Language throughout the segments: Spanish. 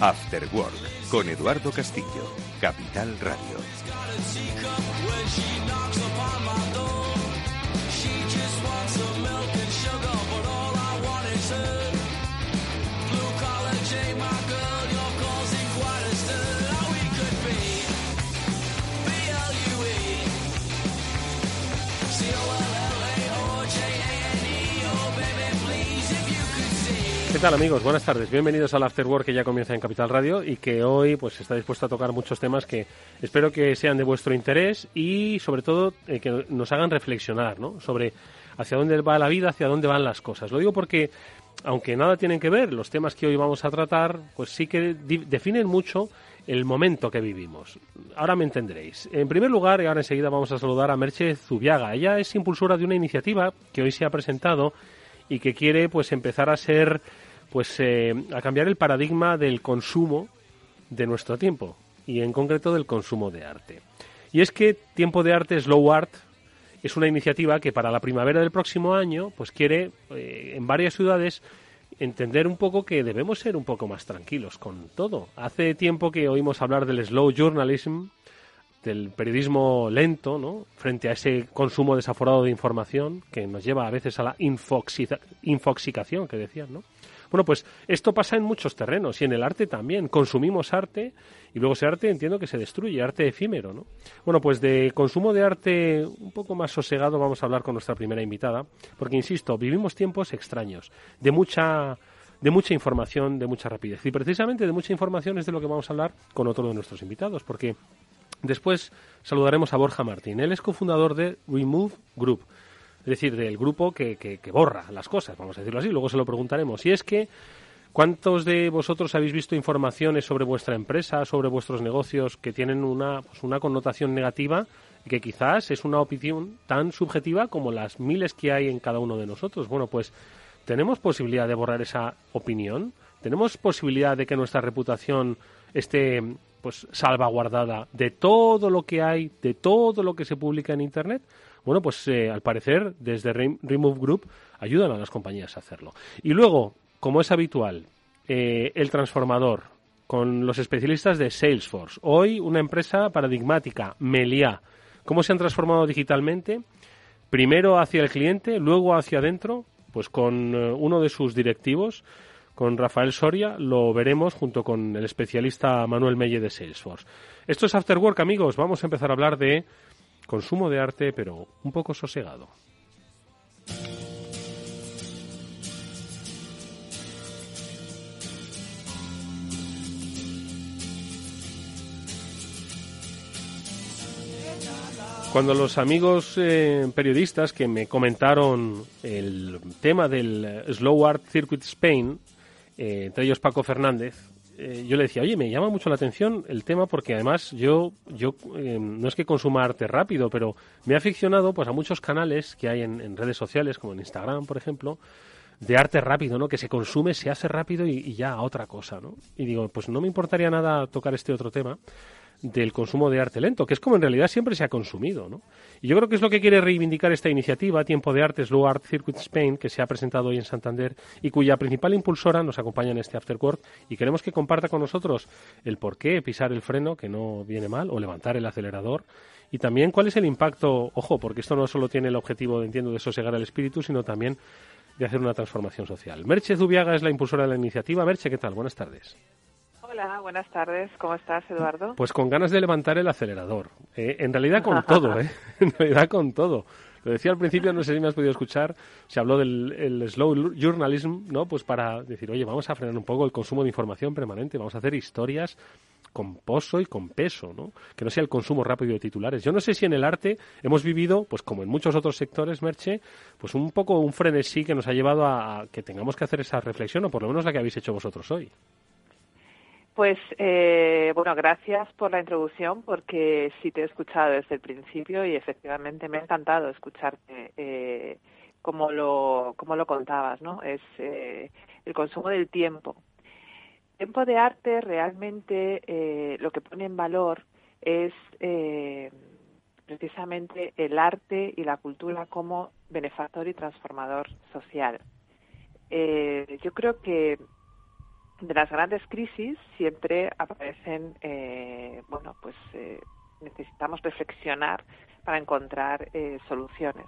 After Work, con Eduardo Castillo, Capital Radio. ¿Qué tal amigos? Buenas tardes. Bienvenidos al After Work que ya comienza en Capital Radio y que hoy pues está dispuesto a tocar muchos temas que espero que sean de vuestro interés y sobre todo eh, que nos hagan reflexionar ¿no? sobre hacia dónde va la vida, hacia dónde van las cosas. Lo digo porque aunque nada tienen que ver, los temas que hoy vamos a tratar pues sí que definen mucho el momento que vivimos. Ahora me entenderéis. En primer lugar, y ahora enseguida vamos a saludar a Merche Zubiaga. Ella es impulsora de una iniciativa que hoy se ha presentado y que quiere pues empezar a ser pues eh, a cambiar el paradigma del consumo de nuestro tiempo y en concreto del consumo de arte. Y es que Tiempo de Arte Slow Art es una iniciativa que para la primavera del próximo año pues quiere eh, en varias ciudades entender un poco que debemos ser un poco más tranquilos con todo. Hace tiempo que oímos hablar del slow journalism, del periodismo lento, ¿no? Frente a ese consumo desaforado de información que nos lleva a veces a la infoxicación que decían, ¿no? Bueno, pues esto pasa en muchos terrenos y en el arte también. Consumimos arte y luego ese arte entiendo que se destruye, arte efímero, ¿no? Bueno, pues de consumo de arte un poco más sosegado vamos a hablar con nuestra primera invitada, porque insisto, vivimos tiempos extraños, de mucha de mucha información, de mucha rapidez. Y precisamente de mucha información es de lo que vamos a hablar con otro de nuestros invitados, porque Después saludaremos a Borja Martín. Él es cofundador de Remove Group, es decir, del grupo que, que, borra las cosas, vamos a decirlo así. Luego se lo preguntaremos. Y es que, ¿cuántos de vosotros habéis visto informaciones sobre vuestra empresa, sobre vuestros negocios que tienen una, pues una connotación negativa? que quizás es una opinión tan subjetiva como las miles que hay en cada uno de nosotros. Bueno, pues tenemos posibilidad de borrar esa opinión, tenemos posibilidad de que nuestra reputación esté pues salvaguardada de todo lo que hay, de todo lo que se publica en Internet, bueno, pues eh, al parecer desde Remove Group ayudan a las compañías a hacerlo. Y luego, como es habitual, eh, el transformador con los especialistas de Salesforce. Hoy una empresa paradigmática, Melia. ¿Cómo se han transformado digitalmente? Primero hacia el cliente, luego hacia adentro, pues con eh, uno de sus directivos con Rafael Soria, lo veremos junto con el especialista Manuel Melle de Salesforce. Esto es After Work, amigos. Vamos a empezar a hablar de consumo de arte, pero un poco sosegado. Cuando los amigos eh, periodistas que me comentaron el tema del Slow Art Circuit Spain eh, entre ellos Paco Fernández, eh, yo le decía, oye, me llama mucho la atención el tema porque además yo, yo eh, no es que consuma arte rápido, pero me he aficionado pues a muchos canales que hay en, redes sociales, como en Instagram, por ejemplo, de arte rápido, ¿no? Que se consume, se hace rápido y, y ya a otra cosa, ¿no? Y digo, pues no me importaría nada tocar este otro tema del consumo de arte lento, que es como en realidad siempre se ha consumido. ¿no? Y yo creo que es lo que quiere reivindicar esta iniciativa, Tiempo de Arte Slow Art Circuit Spain, que se ha presentado hoy en Santander y cuya principal impulsora nos acompaña en este Afterwork y queremos que comparta con nosotros el por qué pisar el freno, que no viene mal, o levantar el acelerador y también cuál es el impacto, ojo, porque esto no solo tiene el objetivo, entiendo, de sosegar el espíritu, sino también de hacer una transformación social. Merche Zubiaga es la impulsora de la iniciativa. Merche, ¿qué tal? Buenas tardes. Hola, buenas tardes. ¿Cómo estás, Eduardo? Pues con ganas de levantar el acelerador. Eh, en realidad con todo, ¿eh? En realidad con todo. Lo decía al principio, no sé si me has podido escuchar, se habló del slow journalism, ¿no? Pues para decir, oye, vamos a frenar un poco el consumo de información permanente, vamos a hacer historias con pozo y con peso, ¿no? Que no sea el consumo rápido de titulares. Yo no sé si en el arte hemos vivido, pues como en muchos otros sectores, Merche, pues un poco un frenesí que nos ha llevado a que tengamos que hacer esa reflexión, o por lo menos la que habéis hecho vosotros hoy. Pues eh, bueno, gracias por la introducción porque sí te he escuchado desde el principio y efectivamente me ha encantado escucharte eh, como lo como lo contabas, ¿no? Es eh, el consumo del tiempo. Tiempo de arte realmente eh, lo que pone en valor es eh, precisamente el arte y la cultura como benefactor y transformador social. Yo creo que de las grandes crisis siempre aparecen, eh, bueno, pues eh, necesitamos reflexionar para encontrar eh, soluciones.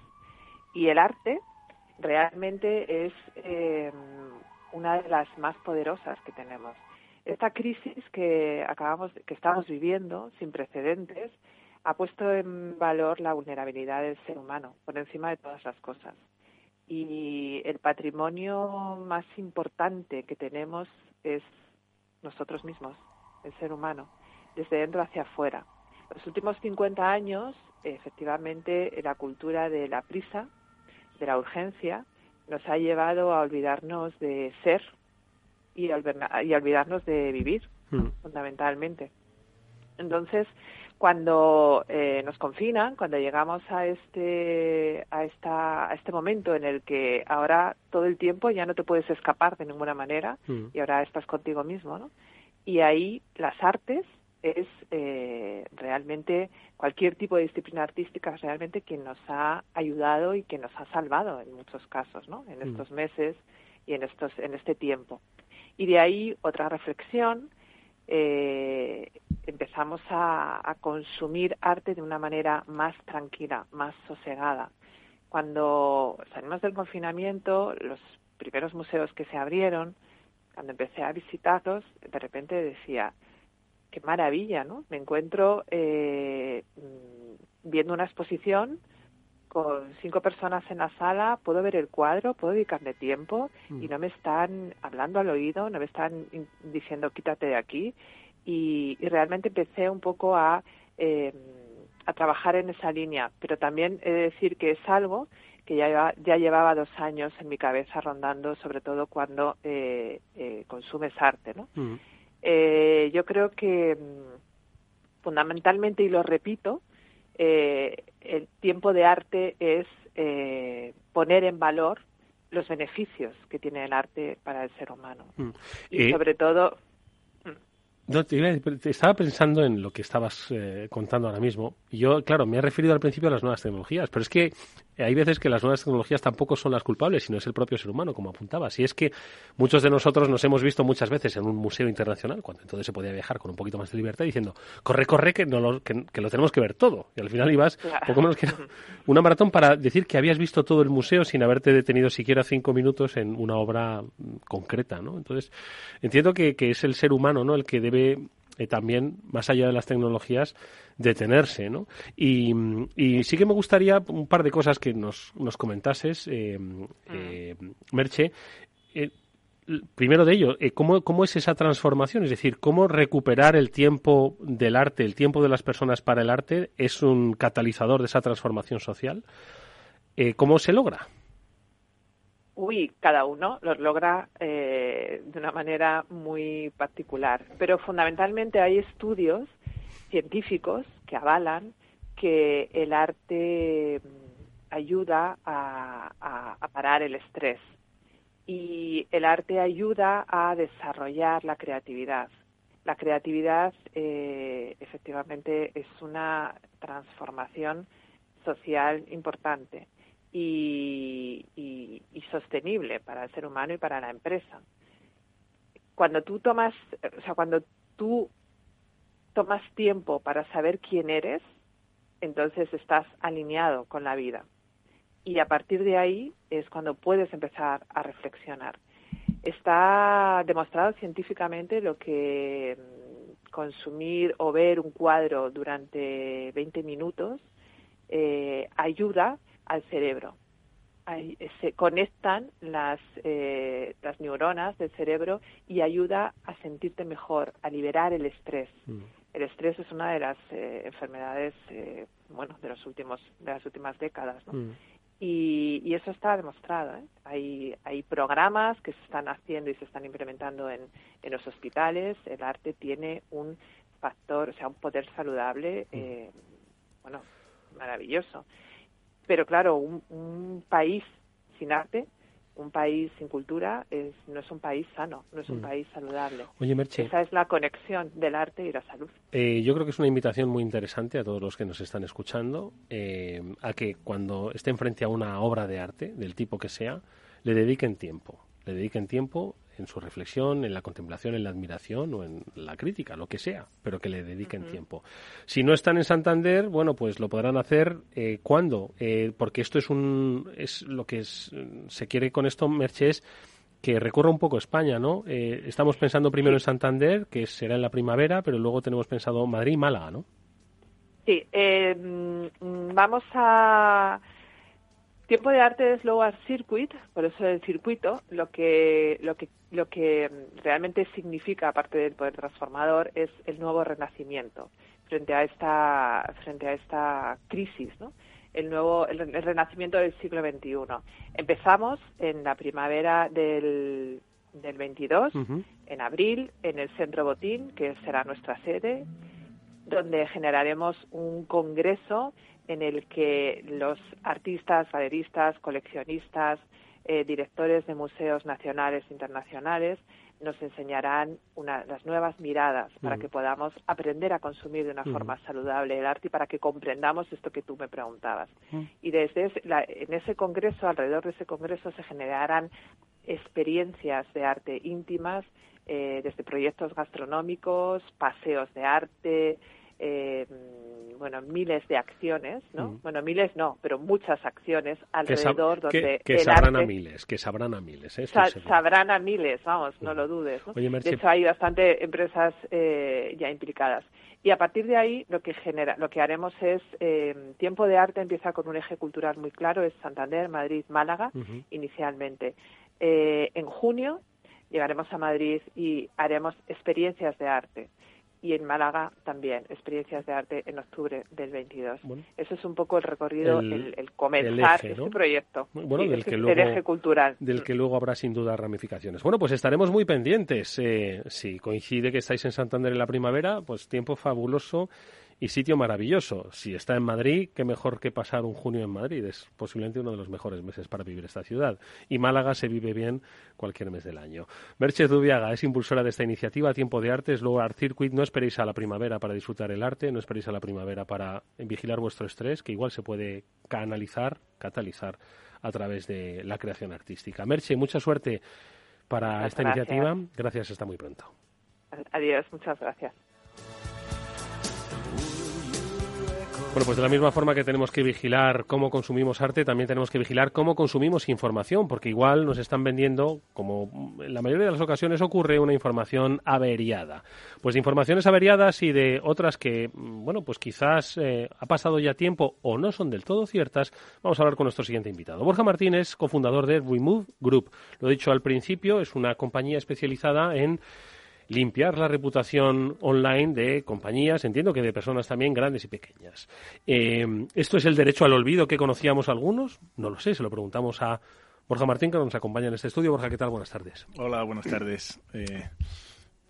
Y el arte realmente es una de las más poderosas que tenemos. Esta crisis que acabamos, que estamos viviendo, sin precedentes, ha puesto en valor la vulnerabilidad del ser humano por encima de todas las cosas. Y el patrimonio más importante que tenemos es nosotros mismos, el ser humano, desde dentro hacia afuera. Los últimos 50 años, efectivamente, la cultura de la prisa, de la urgencia, nos ha llevado a olvidarnos de ser y a, olvidarnos de vivir, mm. fundamentalmente. Entonces, cuando eh, nos confinan, cuando llegamos a este, a, esta, a este momento en el que ahora todo el tiempo ya no te puedes escapar de ninguna manera mm. y ahora estás contigo mismo, ¿no? Y ahí las artes es eh, realmente cualquier tipo de disciplina artística es realmente quien nos ha ayudado y que nos ha salvado en muchos casos, ¿no? En mm. estos meses y en estos en este tiempo. Y de ahí otra reflexión eh, empezamos a, consumir arte de una manera más tranquila, más sosegada. Cuando salimos del confinamiento, los primeros museos que se abrieron, cuando empecé a visitarlos, de repente decía, qué maravilla, ¿no? Me encuentro eh, viendo una exposición con cinco personas en la sala, puedo ver el cuadro, puedo dedicarle tiempo y mm. no me están hablando al oído, no me están diciendo quítate de aquí y, realmente empecé un poco a, eh, a trabajar en esa línea, pero también he de decir que es algo que ya, ya llevaba dos años en mi cabeza rondando, sobre todo cuando eh, eh, consumes arte, ¿no? Mm. Eh, yo creo que mm, fundamentalmente, y lo repito, eh, el tiempo de arte es eh, poner en valor los beneficios que tiene el arte para el ser humano. Mm. Y eh, sobre todo... No, te, estaba pensando en lo que estabas eh, contando ahora mismo. Y yo, claro, me he referido al principio a las nuevas tecnologías, pero es que hay veces que las nuevas tecnologías tampoco son las culpables, sino es el propio ser humano, como apuntaba. Si es que muchos de nosotros nos hemos visto muchas veces en un museo internacional, cuando entonces se podía viajar con un poquito más de libertad, diciendo, corre, corre, que, no lo, que, lo tenemos que ver todo. Y al final ibas poco menos que una maratón para decir que habías visto todo el museo sin haberte detenido siquiera cinco minutos en una obra mm, concreta, ¿no? Entonces, entiendo que, que es el ser humano, ¿no? El que debe eh, también, más allá de las tecnologías, detenerse, ¿no? Y, sí que me gustaría un par de cosas que nos, nos comentases, eh, eh, Merche. primero de ello, ¿cómo, ¿cómo es esa transformación? Es decir, ¿cómo recuperar el tiempo del arte, el tiempo de las personas para el arte, es un catalizador de esa transformación social? ¿Cómo se logra? Uy, cada uno los logra eh, de una manera muy particular, pero fundamentalmente hay estudios científicos que avalan que el arte mm, ayuda a, parar el estrés. Y el arte ayuda a desarrollar la creatividad. La creatividad eh, efectivamente es una transformación social importante y, sostenible para el ser humano y para la empresa. Cuando tú tomas, o sea, cuando tú tomas tiempo para saber quién eres, entonces estás alineado con la vida. Y a partir de ahí es cuando puedes empezar a reflexionar. Está demostrado científicamente lo que mm, consumir o ver un cuadro durante 20 minutos eh, ayuda al cerebro. se conectan las, eh, las neuronas del cerebro y ayuda a sentirte mejor, a liberar el estrés. Mm. El estrés es una de las eh, enfermedades, bueno, de los últimos, de las últimas décadas, ¿no? Mm. Y, eso está demostrado. ¿eh? Hay, hay programas que se están haciendo y se están implementando en, en los hospitales. El arte tiene un factor, o sea, un poder saludable, mm. eh, bueno, maravilloso. Pero claro, un, un país sin arte un país sin cultura es, no es un país sano, no es un mm. país saludable. Oye, Merche, Esa es la conexión del arte y la salud. Eh, yo creo que es una invitación muy interesante a todos los que nos están escuchando eh, a que cuando estén frente a una obra de arte, del tipo que sea, le dediquen tiempo. Le dediquen tiempo en su reflexión, en la contemplación, en la admiración o en la crítica, lo que sea, pero que le dediquen tiempo. Si no están en Santander, bueno, pues lo podrán hacer eh, cuando, eh, porque esto es un es lo que se quiere con esto, Merche, es que recorra un poco España, ¿no? Eh, estamos pensando primero en Santander, que será en la primavera, pero luego tenemos pensado Madrid y Málaga, ¿no? Sí, mm, vamos a Tiempo de arte es Low Art Circuit, por eso el circuito, lo que, lo que, lo que realmente significa, aparte del poder transformador, es el nuevo renacimiento frente a esta, frente a esta crisis, ¿no? el nuevo el, renacimiento del siglo XXI. Empezamos en la primavera del, del 22, en abril, en el Centro Botín, que será nuestra sede, donde generaremos un congreso en el que los artistas, galeristas, coleccionistas, eh, directores de museos nacionales e internacionales nos enseñarán las nuevas miradas para que podamos aprender a consumir de una forma saludable el arte y para que comprendamos esto que tú me preguntabas. Y desde en ese congreso, alrededor de ese congreso, se generarán experiencias de arte íntimas, eh, desde proyectos gastronómicos, paseos de arte, eh, bueno, miles de acciones, ¿no? Mm. Bueno, miles no, pero muchas acciones alrededor donde que, sabrán a miles, que sabrán a miles, ¿eh? sabrán a miles, vamos, no mm. lo dudes. de hecho, hay bastante empresas eh, ya implicadas. Y a partir de ahí, lo que genera, lo que haremos es eh, tiempo de arte empieza con un eje cultural muy claro, es Santander, Madrid, Málaga, inicialmente. en junio llegaremos a Madrid y haremos experiencias de arte y en Málaga también, experiencias de arte en octubre del 22. Eso es un poco el recorrido, el, comenzar este proyecto. Bueno, del que luego, eje cultural. Del que luego habrá sin duda ramificaciones. Bueno, pues estaremos muy pendientes. Eh, si coincide que estáis en Santander en la primavera, pues tiempo fabuloso y sitio maravilloso. Si está en Madrid, qué mejor que pasar un junio en Madrid. Es posiblemente uno de los mejores meses para vivir esta ciudad. Y Málaga se vive bien cualquier mes del año. Merche Dubiaga es impulsora de esta iniciativa, Tiempo de Arte, es Art Circuit. No esperéis a la primavera para disfrutar el arte, no esperéis a la primavera para vigilar vuestro estrés, que igual se puede canalizar, catalizar a través de la creación artística. Merche, mucha suerte para esta iniciativa. Gracias, hasta muy pronto. Adiós, muchas gracias. Bueno, pues de la misma forma que tenemos que vigilar cómo consumimos arte, también tenemos que vigilar cómo consumimos información, porque igual nos están vendiendo, como en la mayoría de las ocasiones ocurre, una información averiada. Pues de informaciones averiadas y de otras que, bueno, pues quizás eh, ha pasado ya tiempo o no son del todo ciertas, vamos a hablar con nuestro siguiente invitado. Borja Martínez, cofundador de Remove Group. Lo he dicho al principio, es una compañía especializada en limpiar la reputación online de compañías, entiendo que de personas también grandes y pequeñas. Eh, ¿Esto es el derecho al olvido que conocíamos algunos? No lo sé, se lo preguntamos a Borja Martín, que nos acompaña en este estudio. Borja, ¿qué tal? Buenas tardes. Hola, buenas tardes. Eh,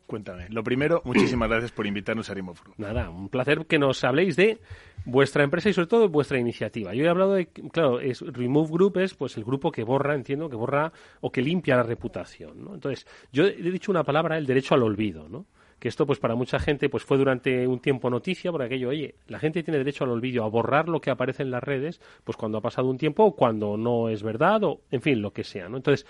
Cuéntame. Lo primero, muchísimas gracias por invitarnos a Rimofru. Nada, un placer que nos habléis de vuestra empresa y sobre todo vuestra iniciativa. Yo he hablado de, claro, es Remove Group es pues el grupo que borra, entiendo, que borra o que limpia la reputación, ¿no? Entonces, yo he dicho una palabra, el derecho al olvido, ¿no? Que esto pues para mucha gente pues fue durante un tiempo noticia por aquello, oye, la gente tiene derecho al olvido, a borrar lo que aparece en las redes, pues cuando ha pasado un tiempo o cuando no es verdad o en fin, lo que sea, ¿no? Entonces,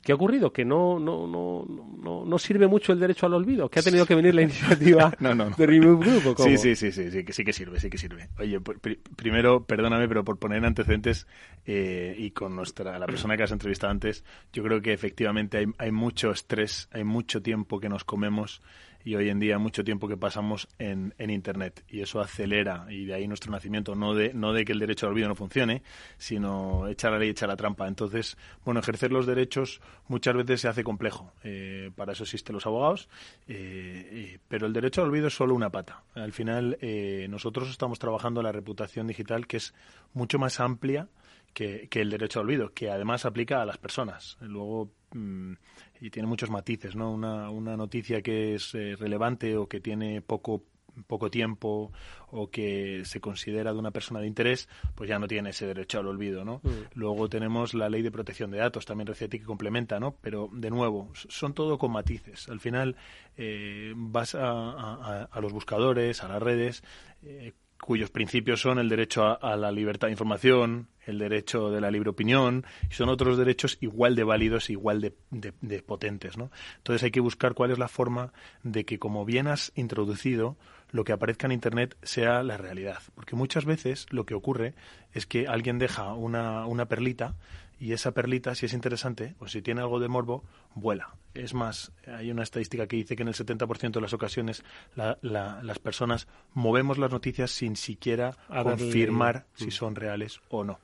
¿Qué ha ocurrido? Que no, no, no, no, no sirve mucho el derecho al olvido, que ha tenido que venir la iniciativa No, no, de Remove Group. ¿o cómo? Sí, sí, sí, sí, sí, que sí que sirve, sí que sirve. Oye, pri- primero, perdóname, pero por poner antecedentes eh, y con nuestra la persona que has entrevistado antes, yo creo que efectivamente hay, hay mucho estrés, hay mucho tiempo que nos comemos y hoy en día mucho tiempo que pasamos en, en Internet y eso acelera y de ahí nuestro nacimiento, no de, no de que el derecho al olvido no funcione, sino echar la ley, echar la trampa. Entonces, bueno, ejercer los derechos muchas veces se hace complejo. Eh, para eso existen los abogados, eh, pero el derecho al olvido es solo una pata. Al final, eh, nosotros estamos trabajando la reputación digital que es mucho más amplia que, que el derecho al olvido, que además aplica a las personas. Luego, mm, y tiene muchos matices, ¿no? Una, una noticia que es eh, relevante o que tiene poco poco tiempo o que se considera de una persona de interés, pues ya no tiene ese derecho al olvido, ¿no? Luego tenemos la ley de protección de datos, también reciente que complementa, ¿no? Pero, de nuevo, son todo con matices. Al final, eh, vas a, a- a los buscadores, a las redes, eh, cuyos principios son el derecho a, la libertad de información, el derecho de la libre opinión, y son otros derechos igual de válidos, igual de, de- de potentes, ¿no? Entonces hay que buscar cuál es la forma de que, como bien has introducido, lo que aparezca en Internet sea la realidad. Porque muchas veces lo que ocurre es que alguien deja una, una perlita y esa perlita, si es interesante o si tiene algo de morbo, vuela. Es más, hay una estadística que dice que en el 70% de las ocasiones la- la- las personas movemos las noticias sin siquiera A confirmar Mm. si son reales o no.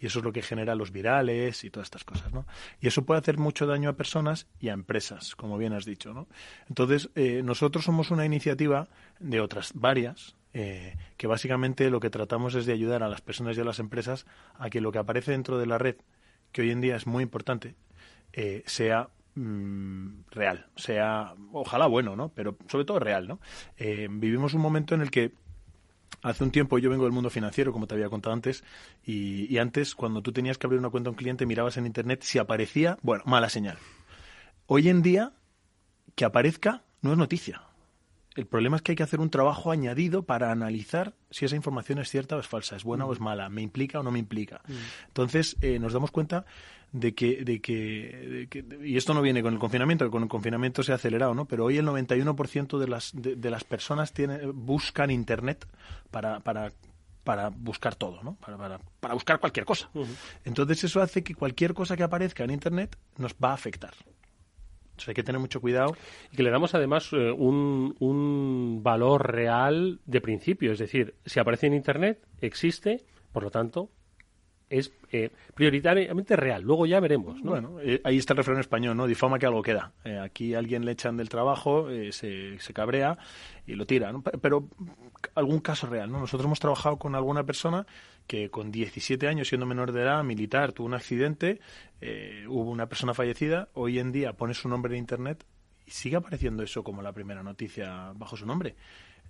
Y eso es lo que genera los virales y todas estas cosas, ¿no? Y eso puede hacer mucho daño a personas y a empresas, como bien has dicho, ¿no? Entonces, eh, nosotros somos una iniciativa de otras varias, eh, que básicamente lo que tratamos es de ayudar a las personas y a las empresas a que lo que aparece dentro de la red, que hoy en día es muy importante, eh, sea mm, real, sea ojalá bueno, ¿no? Pero sobre todo real, ¿no? Eh, vivimos un momento en el que Hace un tiempo yo vengo del mundo financiero, como te había contado antes, y, y antes cuando tú tenías que abrir una cuenta a un cliente mirabas en internet si aparecía, bueno, mala señal. Hoy en día, que aparezca no es noticia. El problema es que hay que hacer un trabajo añadido para analizar si esa información es cierta o es falsa, es buena o es mala, me implica o no me implica. Entonces eh, nos damos cuenta de que, de que, de que- y esto no viene con el confinamiento, que con el confinamiento se ha acelerado, ¿no? Pero hoy el 91% de las, de, de las personas tiene, buscan internet para, para para buscar todo, ¿no? Para, para, para buscar cualquier cosa. Entonces eso hace que cualquier cosa que aparezca en Internet nos va a afectar. Entonces hay que tener mucho cuidado. Y que le damos además eh, un, un valor real de principio. Es decir, si aparece en Internet, existe, por lo tanto, es eh, prioritariamente real. Luego ya veremos. ¿no? Bueno, eh, ahí está el refrán español, ¿no? Difama que algo queda. Eh, aquí a alguien le echan del trabajo, eh, se, se cabrea y lo tira, ¿no? Pe- Pero algún caso real, ¿no? Nosotros hemos trabajado con alguna persona que con 17 años, siendo menor de edad, militar, tuvo un accidente, eh, hubo una persona fallecida, hoy en día pone su nombre en Internet y sigue apareciendo eso como la primera noticia bajo su nombre.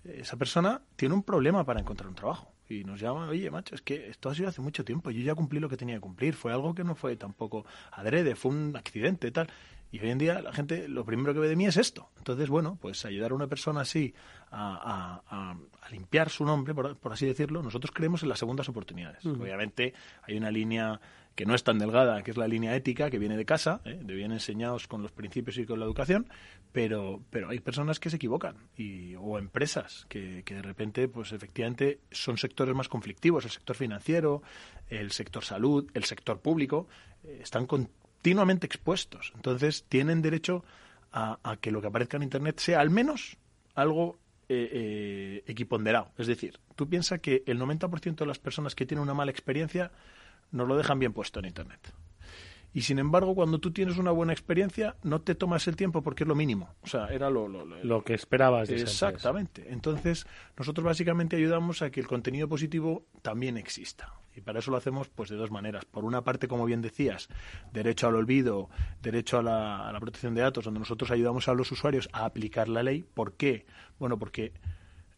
Esa persona tiene un problema para encontrar un trabajo y nos llama, oye, macho, es que esto ha sido hace mucho tiempo, yo ya cumplí lo que tenía que cumplir, fue algo que no fue tampoco adrede, fue un accidente, tal. Y hoy en día la gente lo primero que ve de mí es esto. Entonces, bueno, pues ayudar a una persona así a, a- a- a limpiar su nombre, por, por así decirlo, nosotros creemos en las segundas oportunidades. Obviamente hay una línea que no es tan delgada, que es la línea ética, que viene de casa, ¿eh? de bien enseñados con los principios y con la educación, pero, pero hay personas que se equivocan, y, o empresas que, que de repente, pues efectivamente, son sectores más conflictivos, el sector financiero, el sector salud, el sector público, eh, están continuamente expuestos. Entonces, tienen derecho a, que lo que aparezca en Internet sea al menos algo eh, eh, equiponderado. Es decir, tú piensas que el 90% de las personas que tienen una mala experiencia nos lo dejan bien puesto en Internet. Y sin embargo, cuando tú tienes una buena experiencia, no te tomas el tiempo porque es lo mínimo. O sea, era lo, lo- lo- Lo que esperabas de esa. Exactamente. Entonces, nosotros básicamente ayudamos a que el contenido positivo también exista. Y para eso lo hacemos pues de dos maneras. Por una parte, como bien decías, derecho al olvido, derecho a la, a la protección de datos, donde nosotros ayudamos a los usuarios a aplicar la ley. ¿Por qué? Bueno, porque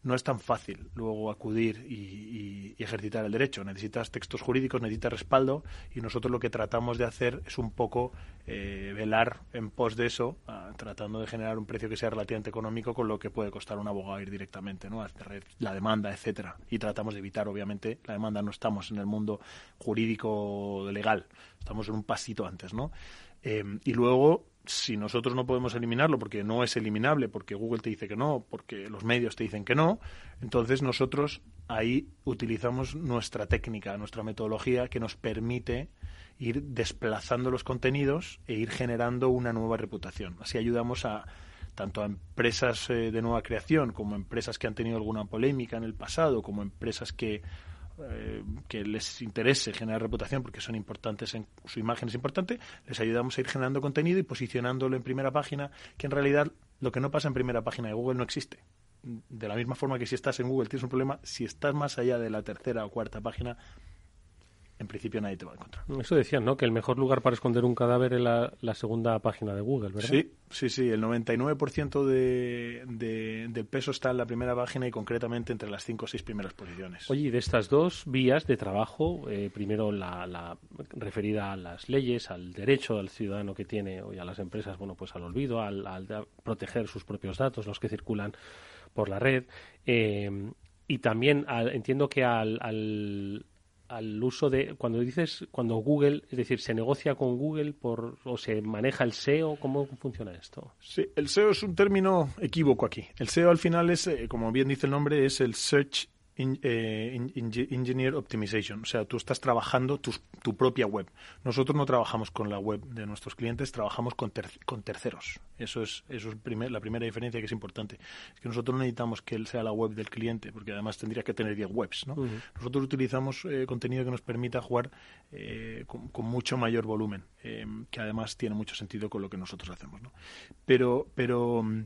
no es tan fácil luego acudir y, ejercitar el derecho. Necesitas textos jurídicos, necesitas respaldo y nosotros lo que tratamos de hacer es un poco eh, velar en pos de eso, ah, tratando de generar un precio que sea relativamente económico con lo que puede costar un abogado ir directamente, ¿no? Hacer la demanda, etcétera. Y tratamos de evitar, obviamente, la demanda. No estamos en el mundo jurídico legal, estamos en un pasito antes, ¿no? Eh, y luego si nosotros no podemos eliminarlo porque no es eliminable, porque Google te dice que no, porque los medios te dicen que no, entonces nosotros ahí utilizamos nuestra técnica, nuestra metodología que nos permite ir desplazando los contenidos e ir generando una nueva reputación. Así ayudamos a tanto a empresas eh, de nueva creación como a empresas que han tenido alguna polémica en el pasado, como empresas que eh, que les interese generar reputación porque son importantes, en, su imagen es importante, les ayudamos a ir generando contenido y posicionándolo en primera página, que en realidad lo que no pasa en primera página de Google no existe. De la misma forma que si estás en Google tienes un problema, si estás más allá de la tercera o cuarta página, en principio nadie te va a encontrar. Eso decían, ¿no? Que el mejor lugar para esconder un cadáver es la, segunda página de Google, ¿verdad? Sí, sí, sí. El 99% de, del peso está en la primera página y concretamente entre las cinco o seis primeras posiciones. Oye, y de estas dos vías de trabajo, eh, primero la, referida a las leyes, al derecho del ciudadano que tiene, y a las empresas, bueno, pues al olvido, al, proteger sus propios datos, los que circulan por la red, eh, y también entiendo que al al uso de cuando dices cuando Google es decir se negocia con Google por o se maneja el SEO cómo funciona esto sí el SEO es un término equívoco aquí. El SEO al final es eh, como bien dice el nombre es el search eh, engineer Optimization. O sea, tú estás trabajando tu, tu, propia web. Nosotros no trabajamos con la web de nuestros clientes, trabajamos con, con terceros. Eso es, eso es primer, la primera diferencia que es importante. Es que nosotros no necesitamos que él sea la web del cliente, porque además tendría que tener 10 webs. ¿no? Nosotros utilizamos eh, contenido que nos permita jugar eh, con, mucho mayor volumen, que además tiene mucho sentido con lo que nosotros hacemos. ¿no? Pero, pero mm,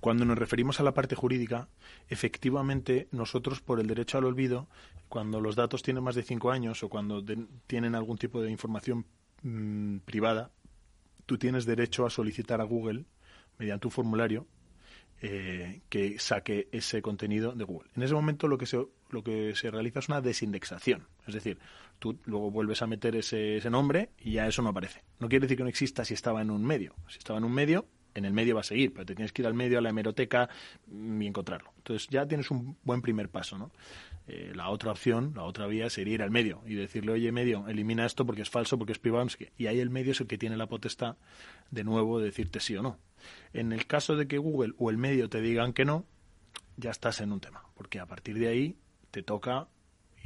cuando nos referimos a la parte jurídica, efectivamente nosotros por el derecho al olvido, cuando los datos tienen más de cinco años o cuando tienen algún tipo de información mm, privada, tú tienes derecho a solicitar a Google mediante un formulario eh, que saque ese contenido de Google. En ese momento lo que se lo que se realiza es una desindexación, es decir, tú luego vuelves a meter ese, ese nombre y ya eso no aparece. No quiere decir que no exista si estaba en un medio. Si estaba en un medio, en el medio va a seguir, pero te tienes que ir al medio, a la hemeroteca mm, y encontrarlo. Entonces ya tienes un buen primer paso, ¿no? Eh, la otra opción, la otra vía sería ir al medio y decirle, oye, medio, elimina esto porque es falso, porque es privado. Y ahí el medio es el que tiene la potestad, de nuevo, de decirte sí o no. En el caso de que Google o el medio te digan que no, ya estás en un tema, porque a partir de ahí te toca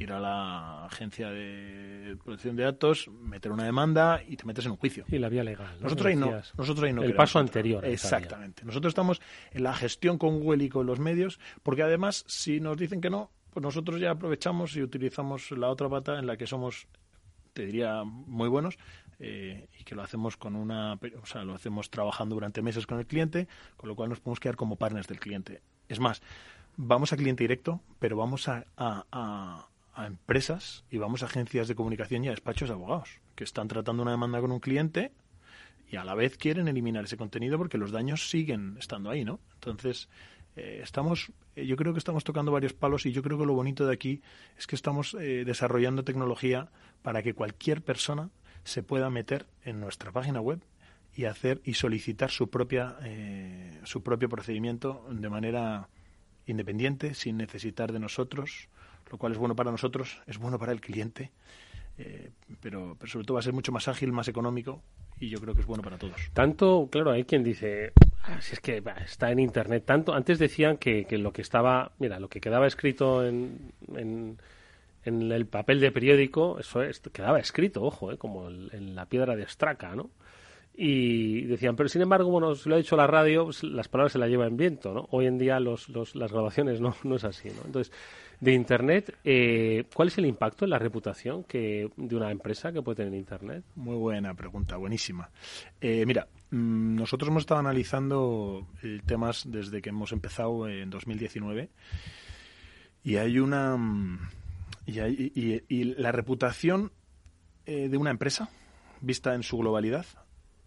ir a la agencia de protección de datos, meter una demanda y te metes en un juicio. Y la vía legal. Nosotros, ahí no, nosotros ahí no. El paso anterior. Exactamente. Nosotros estamos en la gestión con Google y con los medios, porque además, si nos dicen que no, pues nosotros ya aprovechamos y utilizamos la otra pata en la que somos, te diría, muy buenos. Eh, y que lo hacemos con una, o sea, lo hacemos trabajando durante meses con el cliente, con lo cual nos podemos quedar como partners del cliente. Es más, vamos a cliente directo, pero vamos a, a empresas y vamos a agencias de comunicación y a despachos de abogados que están tratando una demanda con un cliente y a la vez quieren eliminar ese contenido porque los daños siguen estando ahí, ¿no? Entonces, eh, estamos, eh, yo creo que estamos tocando varios palos y yo creo que lo bonito de aquí es que estamos eh, desarrollando tecnología para que cualquier persona se pueda meter en nuestra página web y hacer y solicitar su propia su propio procedimiento de manera independiente sin necesitar de nosotros lo cual es bueno para nosotros, es bueno para el cliente, eh, pero, pero sobre todo va a ser mucho más ágil, más económico y yo creo que es bueno para todos. Tanto, claro, hay quien dice, ah, si es que está en Internet, tanto, antes decían que, que, lo que estaba, mira, lo que quedaba escrito en, en, el papel de periódico, eso es, quedaba escrito, ojo, eh, como en la piedra de Estraca, ¿no? y decían, pero sin embargo, bueno, si lo ha dicho la radio, pues, las palabras se las lleva en viento, ¿no? Hoy en día los, los, las grabaciones no, no es así, ¿no? Entonces, de Internet, eh, ¿cuál es el impacto en la reputación que, de una empresa que puede tener Internet? Muy buena pregunta, buenísima. Eh, mira, mm, nosotros hemos estado analizando temas desde que hemos empezado en 2019 y hay una... Mm, y, hay, y, la reputación eh, de una empresa, vista en su globalidad,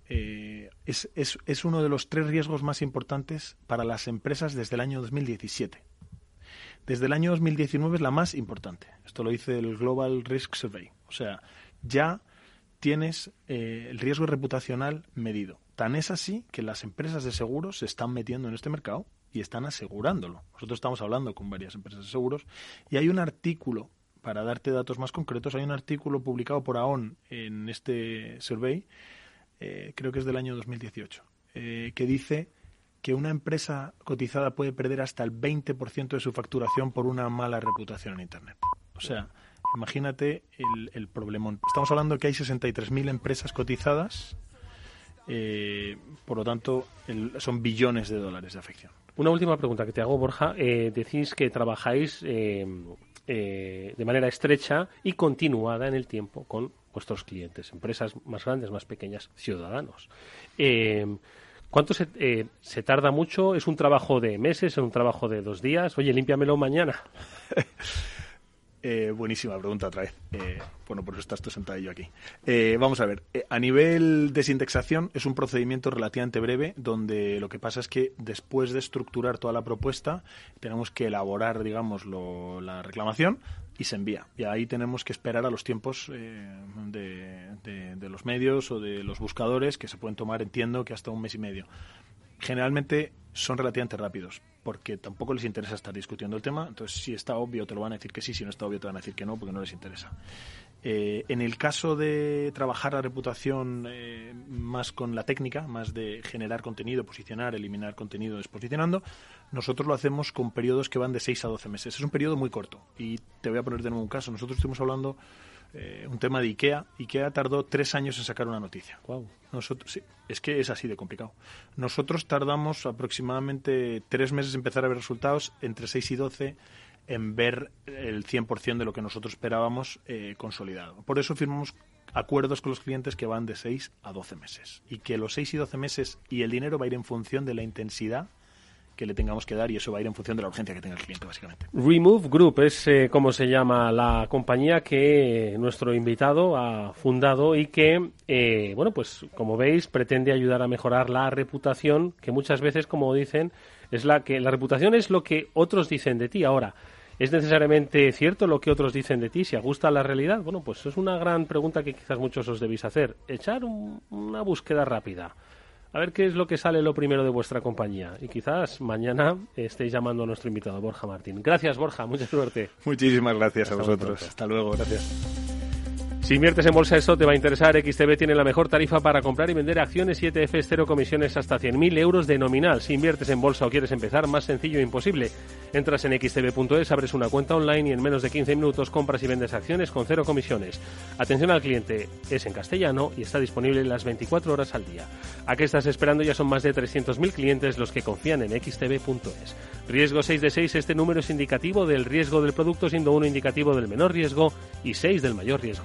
es, es, es, uno de los tres riesgos más importantes para las empresas desde el año 2017. Desde el año 2019 es la más importante. Esto lo dice el Global Risk Survey. O sea, ya tienes eh, el riesgo reputacional medido. Tan es así que las empresas de seguros se están metiendo en este mercado y están asegurándolo. Nosotros estamos hablando con varias empresas de seguros y hay un artículo, para darte datos más concretos, hay un artículo publicado por AON en este survey, eh, creo que es del año 2018, eh, que dice que una empresa cotizada puede perder hasta el 20% de su facturación por una mala reputación en Internet. O sea, imagínate el, el problemón. Estamos hablando que hay 63.000 empresas cotizadas, eh, por lo tanto, son billones de dólares de afección. Una última pregunta que te hago, Borja. Eh, decís que trabajáis eh, de manera estrecha y continuada en el tiempo con vuestros clientes, empresas más grandes, más pequeñas, ciudadanos. ¿Cuánto se, se, tarda mucho? ¿Es un trabajo de meses? ¿Es un trabajo de dos días? Oye, límpiamelo mañana. Eh, buenísima pregunta otra vez. Eh, bueno, por eso estás tú sentado yo aquí. Eh, vamos a ver. a nivel desindexación es un procedimiento relativamente breve donde lo que pasa es que después de estructurar toda la propuesta tenemos que elaborar, digamos, la reclamación y se envía. Y ahí tenemos que esperar a los tiempos de, de los medios o de los buscadores que se pueden tomar, entiendo, que hasta un mes y medio. Generalmente son relativamente rápidos, porque tampoco les interesa estar discutiendo el tema. Entonces, si está obvio, te lo van a decir que sí, si no está obvio, te van a decir que no, porque no les interesa. Eh, en el caso de trabajar la reputación eh, más con la técnica, más de generar contenido, posicionar, eliminar contenido desposicionando, nosotros lo hacemos con periodos que van de 6 a 12 meses. Es un periodo muy corto. Y te voy a poner de nuevo un caso. Nosotros estuvimos hablando eh, un tema de IKEA. IKEA tardó tres años en sacar una noticia. Nosotros, sí, es que es así de complicado. Nosotros tardamos aproximadamente tres meses en empezar a ver resultados, entre 6 y 12 en ver el 100% de lo que nosotros esperábamos eh, consolidado. Por eso firmamos acuerdos con los clientes que van de 6 a 12 meses. Y que los 6 y 12 meses y el dinero va a ir en función de la intensidad que le tengamos que dar y eso va a ir en función de la urgencia que tenga el cliente, básicamente. Remove Group es eh, como se llama la compañía que nuestro invitado ha fundado y que, eh, bueno, pues como veis, pretende ayudar a mejorar la reputación, que muchas veces, como dicen, es la que la reputación es lo que otros dicen de ti. Ahora, ¿Es necesariamente cierto lo que otros dicen de ti? ¿Se ajusta a la realidad? Bueno, pues es una gran pregunta que quizás muchos os debéis hacer. Echar una búsqueda rápida a ver qué es lo que sale lo primero de vuestra compañía. Y quizás mañana estéis llamando a nuestro invitado, Borja Martín. Gracias, Borja. Mucha suerte. Muchísimas gracias a vosotros. Hasta luego. Gracias. Si inviertes en bolsa, esto te va a interesar. XTB tiene la mejor tarifa para comprar y vender acciones y ETFs, cero comisiones hasta 100.000 euros de nominal. Si inviertes en bolsa o quieres empezar, más sencillo e imposible. Entras en xtb.es, abres una cuenta online y en menos de 15 minutos compras y vendes acciones con cero comisiones. Atención al cliente, es en castellano y está disponible las 24 horas al día. ¿A qué estás esperando? Ya son más de 300.000 clientes los que confían en xtb.es. Riesgo 6 de 6, este número es indicativo del riesgo del producto, siendo uno indicativo del menor riesgo y 6 del mayor riesgo.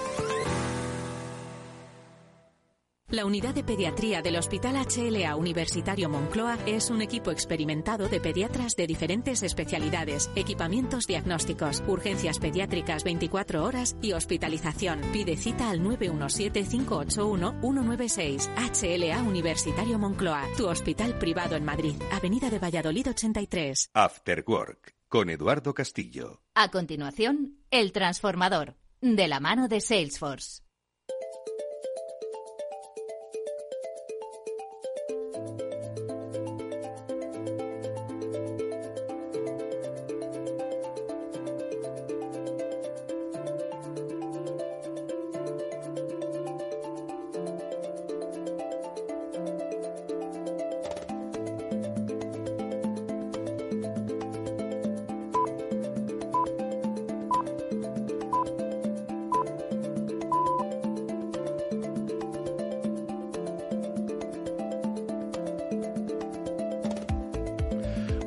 La unidad de pediatría del Hospital HLA Universitario Moncloa es un equipo experimentado de pediatras de diferentes especialidades, equipamientos diagnósticos, urgencias pediátricas 24 horas y hospitalización. Pide cita al 917-581-196. HLA Universitario Moncloa, tu hospital privado en Madrid, Avenida de Valladolid 83. After Work con Eduardo Castillo. A continuación, El Transformador, de la mano de Salesforce.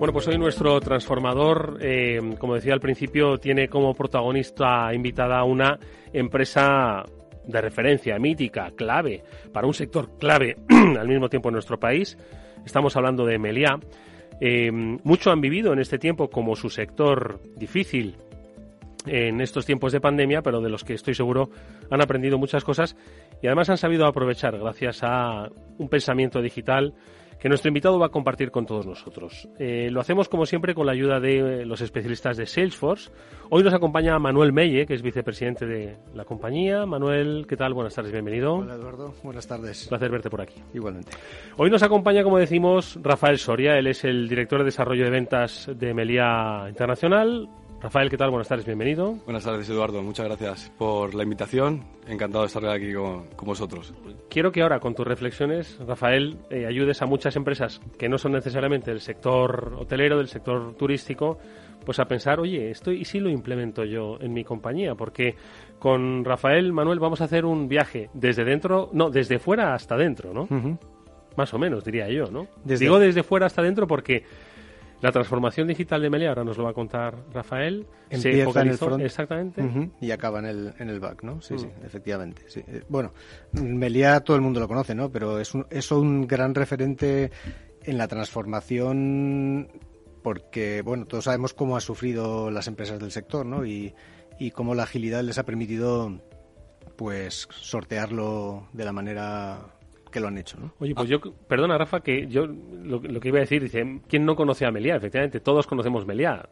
Bueno, pues hoy nuestro transformador, eh, como decía al principio, tiene como protagonista invitada a una empresa de referencia, mítica, clave, para un sector clave al mismo tiempo en nuestro país. Estamos hablando de Meliá. Eh, mucho han vivido en este tiempo como su sector difícil en estos tiempos de pandemia, pero de los que estoy seguro han aprendido muchas cosas y además han sabido aprovechar gracias a un pensamiento digital que nuestro invitado va a compartir con todos nosotros. Eh, lo hacemos como siempre con la ayuda de los especialistas de Salesforce. Hoy nos acompaña Manuel Melle, que es vicepresidente de la compañía. Manuel, ¿qué tal? Buenas tardes, bienvenido. Hola Eduardo, buenas tardes. Un placer verte por aquí. Igualmente. Hoy nos acompaña, como decimos, Rafael Soria. Él es el director de desarrollo de ventas de Melia Internacional. Rafael, ¿qué tal? Buenas tardes, bienvenido. Buenas tardes, Eduardo. Muchas gracias por la invitación. Encantado de estar aquí con, vosotros. Quiero que ahora, con tus reflexiones, Rafael, eh, ayudes a muchas empresas que no son necesariamente del sector hotelero, del sector turístico, pues a pensar, oye, esto y si lo implemento yo en mi compañía, porque con Rafael, Manuel, vamos a hacer un viaje desde dentro, no, desde fuera hasta dentro, ¿no? Más o menos, diría yo, ¿no? Digo desde fuera hasta dentro porque la transformación digital de Melia, ahora nos lo va a contar Rafael, Empieza en el front exactamente y acaba en el, en el back, ¿no? Sí, sí, mm. efectivamente. Eh, bueno, Melia todo el mundo lo conoce, ¿no? Pero es un, es un gran referente en la transformación porque, bueno, todos sabemos cómo ha sufrido las empresas del sector, ¿no? Y, y cómo la agilidad les ha permitido pues sortearlo de la manera que lo han hecho. ¿no? Oye, pues yo, perdona Rafa, que yo lo, que iba a decir, dice, ¿quién no conoce a Meliá? Efectivamente, todos conocemos Meliá.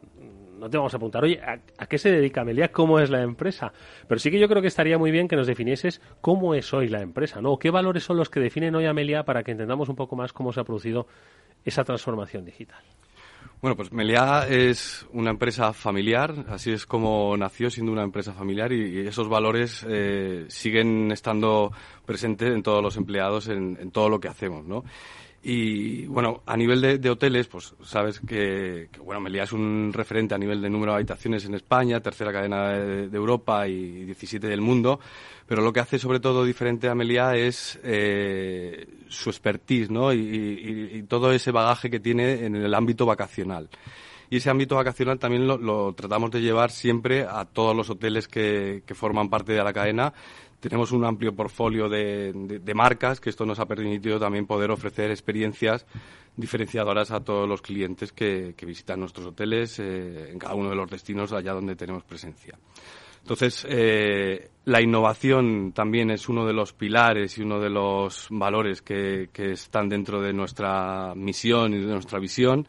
No te vamos a preguntar, oye, ¿a, qué se dedica Meliá? ¿Cómo es la empresa? Pero sí que yo creo que estaría muy bien que nos definieses cómo es hoy la empresa, ¿no? ¿Qué valores son los que definen hoy a Meliá para que entendamos un poco más cómo se ha producido esa transformación digital? Bueno, pues Meliá es una empresa familiar, así es como nació siendo una empresa familiar y, esos valores eh, siguen estando presentes en todos los empleados, en, en todo lo que hacemos, ¿no? Y bueno, a nivel de, hoteles, pues sabes que, bueno, Meliá es un referente a nivel de número de habitaciones en España, tercera cadena de, Europa y 17 del mundo, pero lo que hace sobre todo diferente a Meliá es eh, su expertise, ¿no? Y, todo ese bagaje que tiene en el ámbito vacacional. Y ese ámbito vacacional también lo, tratamos de llevar siempre a todos los hoteles que, que forman parte de la cadena tenemos un amplio portfolio de, marcas que esto nos ha permitido también poder ofrecer experiencias diferenciadoras a todos los clientes que, visitan nuestros hoteles eh, en cada uno de los destinos allá donde tenemos presencia. Entonces, eh, la innovación también es uno de los pilares y uno de los valores que, están dentro de nuestra misión y de nuestra visión.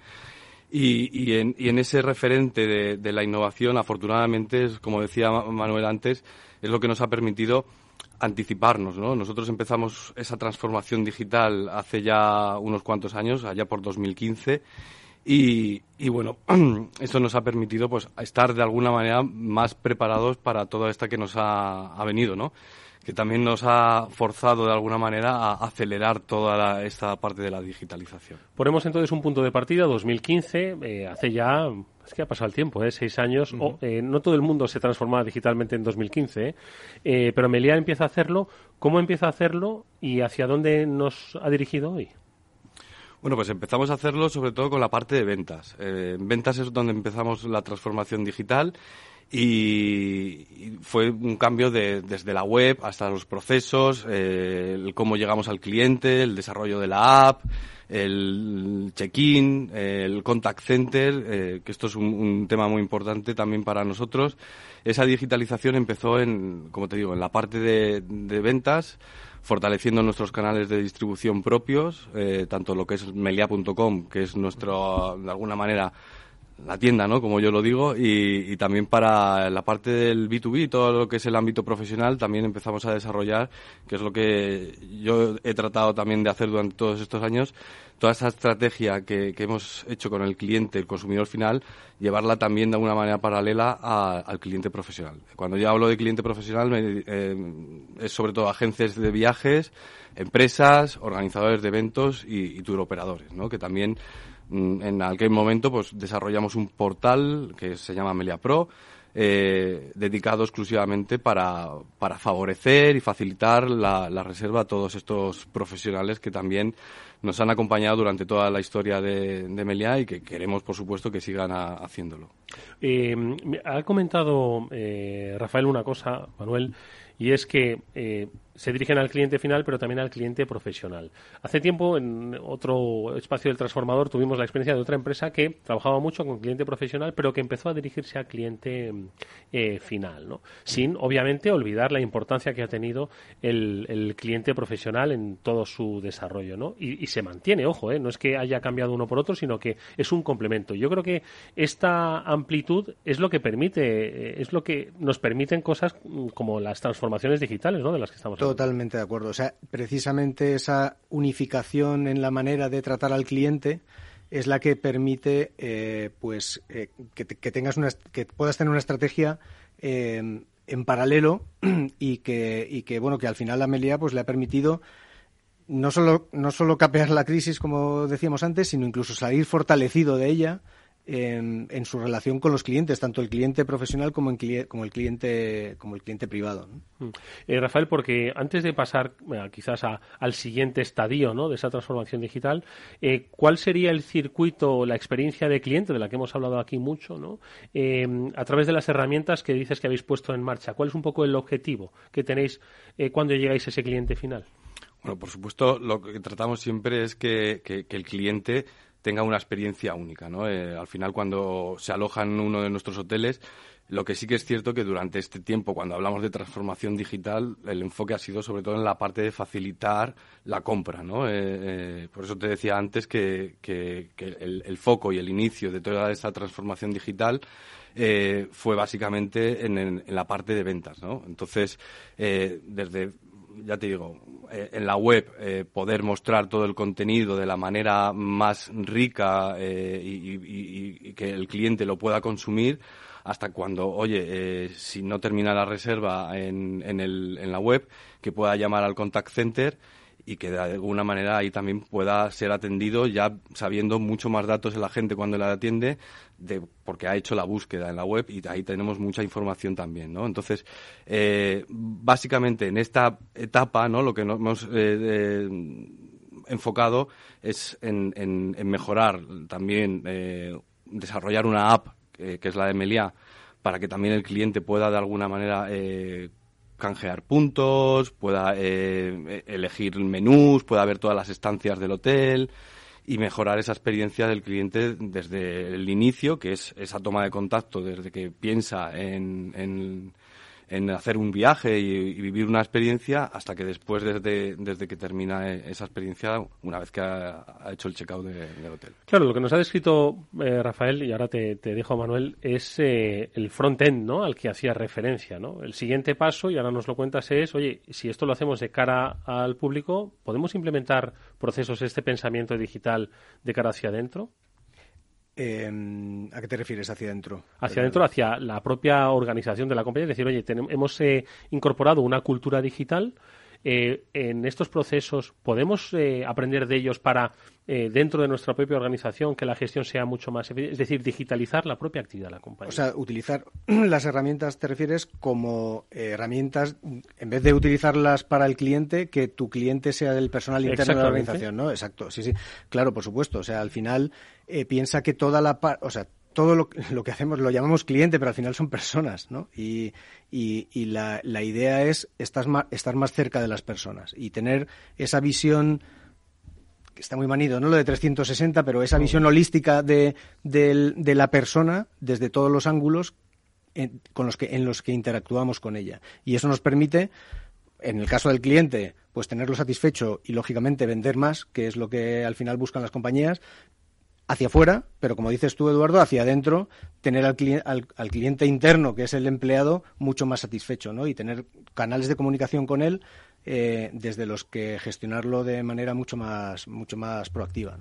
Y, en, ese referente de, de la innovación, afortunadamente, como decía Manuel antes, es lo que nos ha permitido anticiparnos, ¿no? Nosotros empezamos esa transformación digital hace ya unos cuantos años, allá por 2015, y, y bueno, eso nos ha permitido pues estar de alguna manera más preparados para toda esta que nos ha, venido, ¿no? que también nos ha forzado de alguna manera a acelerar toda esta parte de la digitalización. Ponemos entonces un punto de partida, 2015, eh, hace ya es que ha pasado el tiempo, ¿eh? seis años. Eh, no todo el mundo se transformaba digitalmente en 2015, ¿eh? ¿eh? pero Melia empieza a hacerlo. ¿Cómo empieza a hacerlo y hacia dónde nos ha dirigido hoy? Bueno, pues empezamos a hacerlo sobre todo con la parte de ventas. en ventas es donde empezamos la transformación digital y, fue un cambio de, desde la web hasta los procesos, el cómo llegamos al cliente, el desarrollo de la app, el check-in, el contact center, eh, que esto es un, tema muy importante también para nosotros. Esa digitalización empezó en, como te digo, en la parte de, ventas, fortaleciendo nuestros canales de distribución propios, eh, tanto lo que es melia.com, que es nuestro, de alguna manera, la tienda, ¿no? Como yo lo digo, y, también para la parte del B2B, todo lo que es el ámbito profesional, también empezamos a desarrollar, que es lo que yo he tratado también de hacer durante todos estos años, toda esa estrategia que, hemos hecho con el cliente, el consumidor final, llevarla también de alguna manera paralela al cliente profesional. Cuando yo hablo de cliente profesional, eh, es sobre todo agencias de viajes, empresas, organizadores de eventos y, y tour operadores, ¿no? Que también en aquel momento pues desarrollamos un portal que se llama Melia Pro, eh, dedicado exclusivamente para, para, favorecer y facilitar la, reserva a todos estos profesionales que también nos han acompañado durante toda la historia de, de Melia y que queremos, por supuesto, que sigan haciéndolo. Eh, ha comentado eh, Rafael una cosa, Manuel, y es que se dirigen al cliente final, pero también al cliente profesional. Hace tiempo, en otro espacio del transformador, tuvimos la experiencia de otra empresa que trabajaba mucho con cliente profesional, pero que empezó a dirigirse al cliente eh, final, ¿no? Sin, obviamente, olvidar la importancia que ha tenido el, cliente profesional en todo su desarrollo, ¿no? Y, se mantiene, ojo, ¿eh? no es que haya cambiado uno por otro, sino que es un complemento. Yo creo que esta amplitud es lo que permite, eh, es lo que nos permiten cosas como las transformaciones digitales, ¿no? De las que estamos Totalmente de acuerdo. O sea, precisamente esa unificación en la manera de tratar al cliente es la que permite, eh, pues, eh, que, tengas una, que puedas tener una estrategia eh, en paralelo y que, y que, bueno, que al final la Melia, pues, le ha permitido no solo, no solo capear la crisis, como decíamos antes, sino incluso salir fortalecido de ella en, su relación con los clientes, tanto el cliente profesional como, el cliente como el cliente privado. Mm. Eh, Rafael, porque antes de pasar quizás al siguiente estadio ¿no? de esa transformación digital, eh, ¿cuál sería el circuito o la experiencia de cliente de la que hemos hablado aquí mucho, ¿no? Eh, a través de las herramientas que dices que habéis puesto en marcha? ¿Cuál es un poco el objetivo que tenéis cuando llegáis a ese cliente final? Bueno, por supuesto, lo que tratamos siempre es que el cliente tenga una experiencia única. ¿no? Eh, al final, cuando se aloja en uno de nuestros hoteles, lo que sí que es cierto que durante este tiempo, cuando hablamos de transformación digital, el enfoque ha sido sobre todo en la parte de facilitar la compra. ¿no? Eh, eh, por eso te decía antes que, el, foco y el inicio de toda esta transformación digital fue básicamente en, en, la parte de ventas. ¿no? Entonces, desde ya te digo, eh, en la web eh, poder mostrar todo el contenido de la manera más rica eh, y, que el cliente lo pueda consumir hasta cuando, oye, si no termina la reserva en, en, el, en la web, que pueda llamar al contact center y que de alguna manera ahí también pueda ser atendido ya sabiendo mucho más datos de la gente cuando la atiende de porque ha hecho la búsqueda en la web y ahí tenemos mucha información también no entonces eh, básicamente en esta etapa no lo que nos hemos eh, enfocado es en, en, mejorar también eh, desarrollar una app que es la de Melia para que también el cliente pueda de alguna manera canjear puntos, pueda eh, elegir menús, pueda ver todas las estancias del hotel y mejorar esa experiencia del cliente desde el inicio, que es esa toma de contacto, desde que piensa en, en hacer un viaje y, vivir una experiencia hasta que después, desde, desde que termina e, esa experiencia, una vez que ha, hecho el checkout del hotel. Claro, lo que nos ha descrito eh, Rafael, y ahora te, te dejo Manuel, es eh, el front-end ¿no? al que hacía referencia. ¿no? El siguiente paso, y ahora nos lo cuentas, es, oye, si esto lo hacemos de cara al público, ¿podemos implementar procesos, este pensamiento digital de cara hacia adentro? Em, ¿A qué te refieres hacia adentro? Hacia adentro, hacia la propia organización de la compañía. Es decir, oye, hemos eh, incorporado una cultura digital. Eh, en estos procesos podemos eh, aprender de ellos para eh, dentro de nuestra propia organización que la gestión sea mucho más es decir, digitalizar la propia actividad de la compañía. O sea, utilizar las herramientas, te refieres como eh, herramientas, en vez de utilizarlas para el cliente, que tu cliente sea del personal interno de la organización, ¿no? Exacto, sí, sí. Claro, por supuesto. O sea, al final eh, piensa que toda la... O sea, todo lo, que hacemos lo llamamos cliente, pero al final son personas, ¿no? Y, y, la, la, idea es estar más, estar más cerca de las personas y tener esa visión que está muy manido, no lo de 360, pero esa visión holística de, la persona desde todos los ángulos en, con los que, en los que interactuamos con ella. Y eso nos permite, en el caso del cliente, pues tenerlo satisfecho y lógicamente vender más, que es lo que al final buscan las compañías, hacia afuera, pero como dices tú, Eduardo, hacia adentro, tener al, al, cliente interno, que es el empleado, mucho más satisfecho, ¿no? Y tener canales de comunicación con él eh, desde los que gestionarlo de manera mucho más, mucho más proactiva.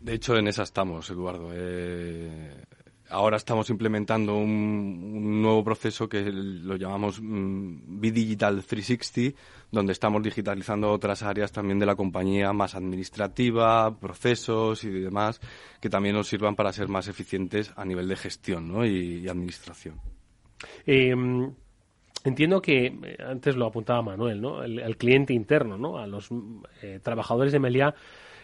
De hecho, en esa estamos, Eduardo. Eh, ahora estamos implementando un, nuevo proceso que lo llamamos mm, B-Digital 360, donde estamos digitalizando otras áreas también de la compañía, más administrativa, procesos y demás, que también nos sirvan para ser más eficientes a nivel de gestión ¿no? y, administración. Em, entiendo que eh, antes lo apuntaba Manuel, ¿no? El, cliente interno, ¿no? A los eh, trabajadores de Meliá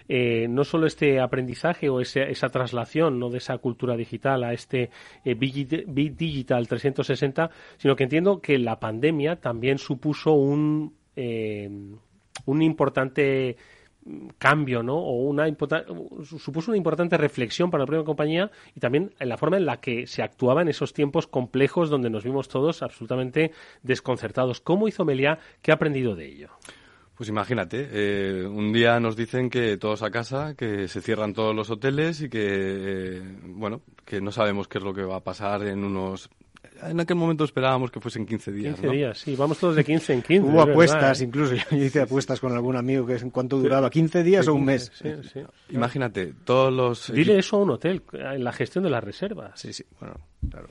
eh, no solo este aprendizaje o esa traslación ¿no? de esa cultura digital a este eh, Big, Digital 360, sino que entiendo que la pandemia también supuso un, eh, un importante cambio, ¿no? O una supuso una importante reflexión para la propia compañía y también en la forma en la que se actuaba en esos tiempos complejos donde nos vimos todos absolutamente desconcertados. ¿Cómo hizo Meliá? ¿Qué ha aprendido de ello? Pues imagínate, eh, un día nos dicen que todos a casa, que se cierran todos los hoteles y que, eh, bueno, que no sabemos qué es lo que va a pasar en unos... En aquel momento esperábamos que fuesen 15 días. 15 días, sí, vamos todos de 15 en 15. Hubo apuestas, ¿eh? incluso yo hice apuestas con algún amigo que es en cuánto duraba, 15 días o un mes. Sí, sí. Imagínate, todos los... Dile eso a un hotel, en la gestión de las reservas. Sí, sí, bueno, claro.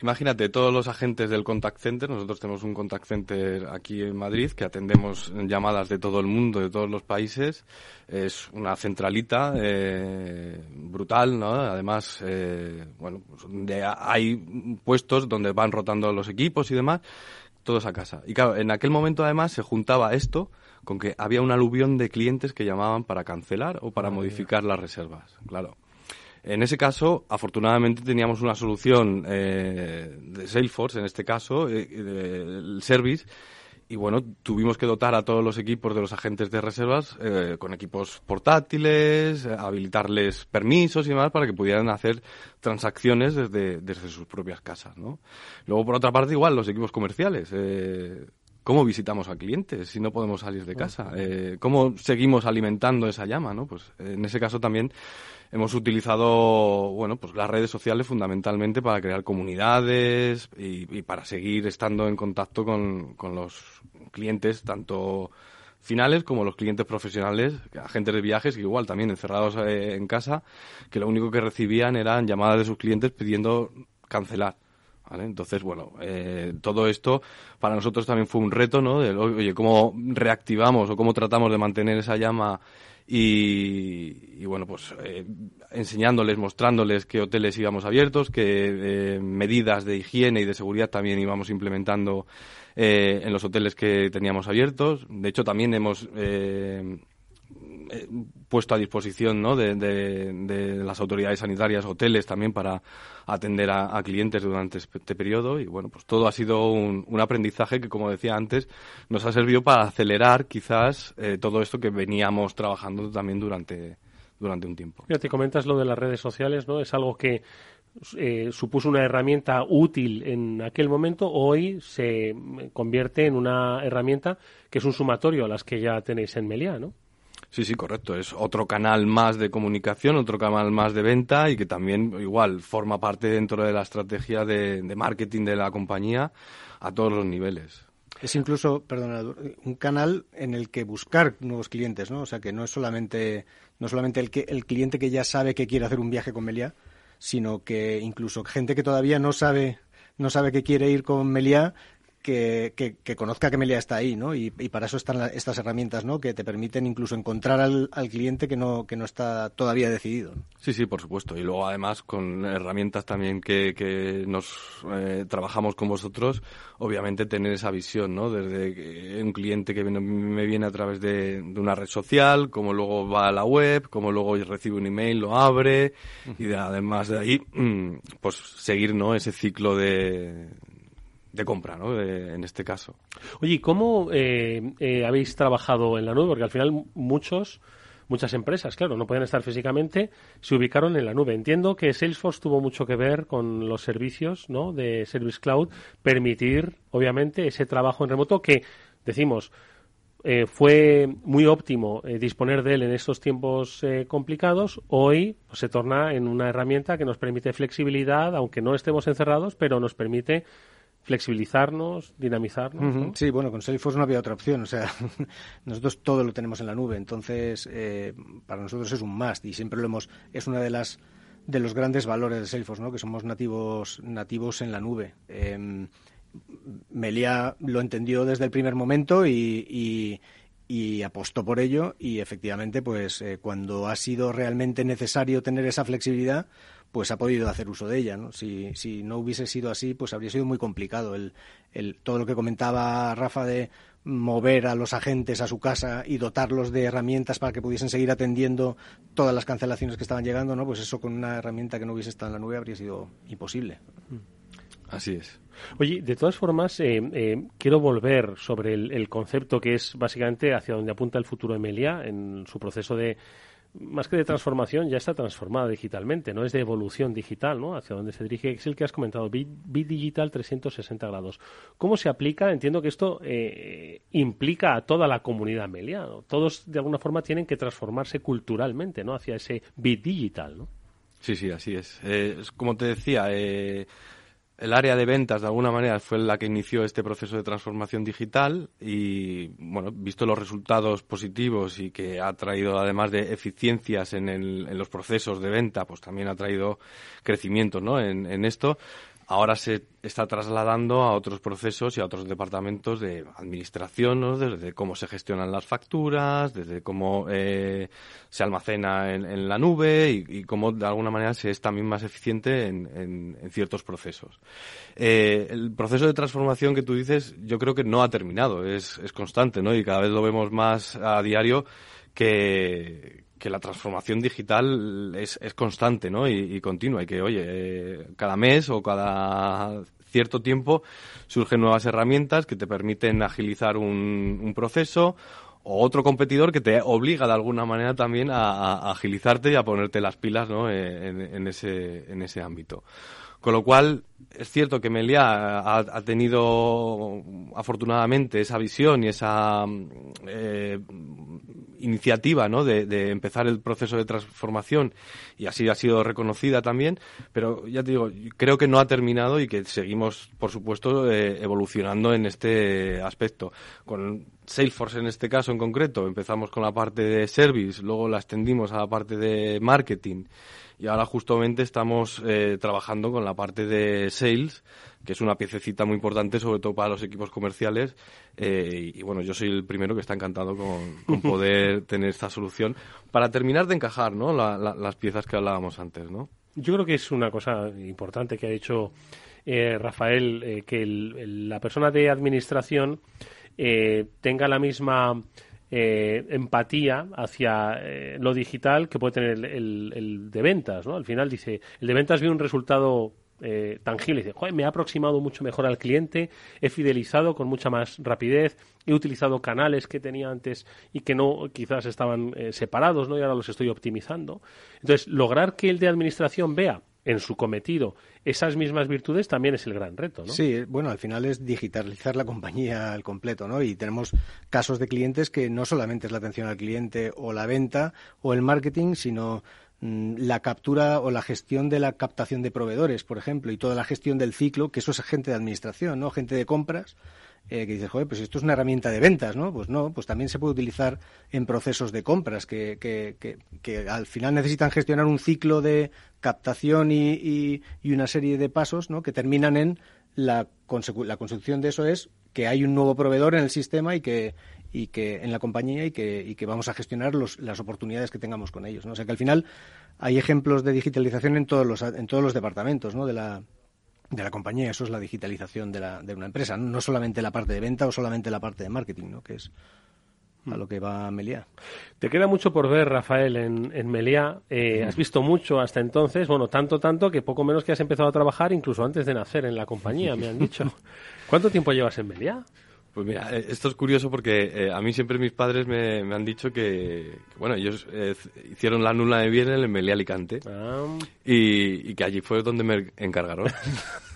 Imagínate, todos los agentes del contact center, nosotros tenemos un contact center aquí en Madrid que atendemos llamadas de todo el mundo, de todos los países. Es una centralita eh, brutal, ¿no? Además, eh, bueno, pues hay puestos donde van rotando los equipos y demás, todos a casa. Y claro, en aquel momento además se juntaba esto con que había un aluvión de clientes que llamaban para cancelar o para modificar las reservas. Claro. En ese caso, afortunadamente teníamos una solución eh, de Salesforce, en este caso, eh, el service, y bueno, tuvimos que dotar a todos los equipos de los agentes de reservas eh, con equipos portátiles, habilitarles permisos y demás para que pudieran hacer transacciones desde, desde sus propias casas, ¿no? Luego, por otra parte, igual, los equipos comerciales. Eh, ¿Cómo visitamos a clientes si no podemos salir de casa? Eh, ¿Cómo seguimos alimentando esa llama? ¿no? Pues en ese caso también hemos utilizado bueno, pues las redes sociales fundamentalmente para crear comunidades y, para seguir estando en contacto con, con los clientes, tanto finales como los clientes profesionales, agentes de viajes, que igual también encerrados eh, en casa, que lo único que recibían eran llamadas de sus clientes pidiendo cancelar. Entonces, bueno, eh, todo esto para nosotros también fue un reto, ¿no? De, oye, ¿cómo reactivamos o cómo tratamos de mantener esa llama y, bueno, pues eh, enseñándoles, mostrándoles qué hoteles íbamos abiertos, qué eh, medidas de higiene y de seguridad también íbamos implementando en los hoteles que teníamos abiertos. De hecho, también hemos eh, puesto a disposición ¿no? de, las autoridades sanitarias, hoteles también para atender a, clientes durante este periodo y bueno, pues todo ha sido un, aprendizaje que como decía antes nos ha servido para acelerar quizás eh, todo esto que veníamos trabajando también durante, durante un tiempo. Ya te comentas lo de las redes sociales, ¿no? Es algo que eh, supuso una herramienta útil en aquel momento, hoy se convierte en una herramienta que es un sumatorio a las que ya tenéis en Meliá, ¿no? Sí, sí, correcto. Es otro canal más de comunicación, otro canal más de venta y que también igual forma parte dentro de la estrategia de, marketing de la compañía a todos los niveles. Es incluso, perdona, un canal en el que buscar nuevos clientes, ¿no? O sea, que no es solamente, no solamente el, que, el cliente que ya sabe que quiere hacer un viaje con Meliá, sino que incluso gente que todavía no sabe no sabe que quiere ir con Meliá que, que, conozca que Melia está ahí, ¿no? Y, para eso están estas herramientas, ¿no? Que te permiten incluso encontrar al, cliente que no, que no está todavía decidido. Sí, sí, por supuesto. Y luego además con herramientas también que, que nos eh, trabajamos con vosotros, obviamente tener esa visión, ¿no? Desde un cliente que me viene a través de, una red social, como luego va a la web, como luego recibe un email, lo abre, y además de ahí, mm, pues seguir, ¿no? Ese ciclo de de compra, ¿no? en este caso. Oye, ¿cómo eh, eh, habéis trabajado en la nube? Porque al final muchos muchas empresas, claro, no pueden estar físicamente, se ubicaron en la nube. Entiendo que Salesforce tuvo mucho que ver con los servicios ¿no? de Service Cloud, permitir, obviamente, ese trabajo en remoto que, decimos, eh, fue muy óptimo eh, disponer de él en estos tiempos eh, complicados, hoy pues, se torna en una herramienta que nos permite flexibilidad, aunque no estemos encerrados, pero nos permite flexibilizarnos, dinamizarnos. Sí, bueno, con Salesforce no había otra opción. O sea, nosotros todo lo tenemos en la nube, entonces para nosotros es un must y siempre lo hemos. Es una de las de los grandes valores de Salesforce, ¿no? Que somos nativos nativos en la nube. Em, Melia lo entendió desde el primer momento y, apostó por ello y efectivamente pues eh, cuando ha sido realmente necesario tener esa flexibilidad pues ha podido hacer uso de ella ¿no? Si, si no hubiese sido así pues habría sido muy complicado el, todo lo que comentaba Rafa de mover a los agentes a su casa y dotarlos de herramientas para que pudiesen seguir atendiendo todas las cancelaciones que estaban llegando, ¿no? Pues eso con una herramienta que no hubiese estado en la nube habría sido imposible. Así es. Oye, de todas formas, eh, eh, quiero volver sobre el, concepto que es básicamente hacia donde apunta el futuro de Melia en su proceso de, más que de transformación, ya está transformada digitalmente, no es de evolución digital, ¿no? Hacia donde se dirige, es el que has comentado, Bit, Digital 360 grados. ¿Cómo se aplica? Entiendo que esto eh, implica a toda la comunidad Melia. Todos, de alguna forma, tienen que transformarse culturalmente, ¿no? Hacia ese Bit Digital, ¿no? Sí, sí, así es. como te decía, eh, el área de ventas, de alguna manera, fue la que inició este proceso de transformación digital y, bueno, visto los resultados positivos y que ha traído, además de eficiencias en, en los procesos de venta, pues también ha traído crecimiento ¿no? en, en esto, ahora se está trasladando a otros procesos y a otros departamentos de administración, desde cómo se gestionan las facturas, desde cómo eh, se almacena en, la nube y, cómo de alguna manera se es también más eficiente en, ciertos procesos. Eh, el proceso de transformación que tú dices yo creo que no ha terminado, es constante ¿no? y cada vez lo vemos más a diario que, que la transformación digital es, es constante ¿no? y, continua y que, oye, eh, cada mes o cada cierto tiempo surgen nuevas herramientas que te permiten agilizar un, proceso o otro competidor que te obliga de alguna manera también a, agilizarte y a ponerte las pilas ¿no? Eh, en, ese, en ese ámbito. Con lo cual, es cierto que Melia ha, tenido afortunadamente esa visión y esa eh, iniciativa ¿no? de, empezar el proceso de transformación y así ha sido reconocida también, pero ya te digo, creo que no ha terminado y que seguimos, por supuesto, eh, evolucionando en este aspecto. Con Salesforce en este caso en concreto, empezamos con la parte de service, luego la extendimos a la parte de marketing y ahora justamente estamos eh, trabajando con la parte de sales, que es una piececita muy importante, sobre todo para los equipos comerciales. Eh, y, bueno, yo soy el primero que está encantado con, poder tener esta solución para terminar de encajar ¿no? las piezas que hablábamos antes. ¿no? Yo creo que es una cosa importante que ha dicho eh, Rafael, que la persona de administración tenga la misma eh, empatía hacia eh, lo digital que puede tener el, de ventas, ¿no? Al final dice, el de ventas ve un resultado eh, tangible, dice, Joder, me ha aproximado mucho mejor al cliente, he fidelizado con mucha más rapidez, he utilizado canales que tenía antes y que no quizás estaban separados, ¿no? Y ahora los estoy optimizando. Entonces, lograr que el de administración vea en su cometido esas mismas virtudes también es el gran reto, ¿no? Sí, bueno, al final es digitalizar la compañía al completo, ¿no? Y tenemos casos de clientes que no solamente es la atención al cliente o la venta o el marketing, sino mm, la captura o la gestión de la captación de proveedores, por ejemplo, y toda la gestión del ciclo, que eso es gente de administración, ¿no? Gente de compras eh, que dices, joder, pues esto es una herramienta de ventas, ¿no? Pues no, pues también se puede utilizar en procesos de compras que, que, que, al final necesitan gestionar un ciclo de captación y, y, una serie de pasos, ¿no? Que terminan en la, la consecución de eso es que hay un nuevo proveedor en el sistema y que, y que en la compañía y que, y que vamos a gestionar los, las oportunidades que tengamos con ellos. ¿no? O sea que al final hay ejemplos de digitalización en todos los, en todos los departamentos ¿no? de, la, de la compañía. Eso es la digitalización de, la, de una empresa, no solamente la parte de venta o solamente la parte de marketing, ¿no? que es a lo que va Meliá. Te queda mucho por ver, Rafael, en, en Meliá. Eh, has visto mucho hasta entonces, bueno, tanto, tanto que poco menos que has empezado a trabajar incluso antes de nacer en la compañía, me han dicho. ¿Cuánto tiempo llevas en Meliá? Pues mira, eh, esto es curioso porque eh, a mí siempre mis padres me, han dicho que, bueno, ellos eh, hicieron la nula de bien en el Meliá Alicante ah. y, que allí fue donde me encargaron.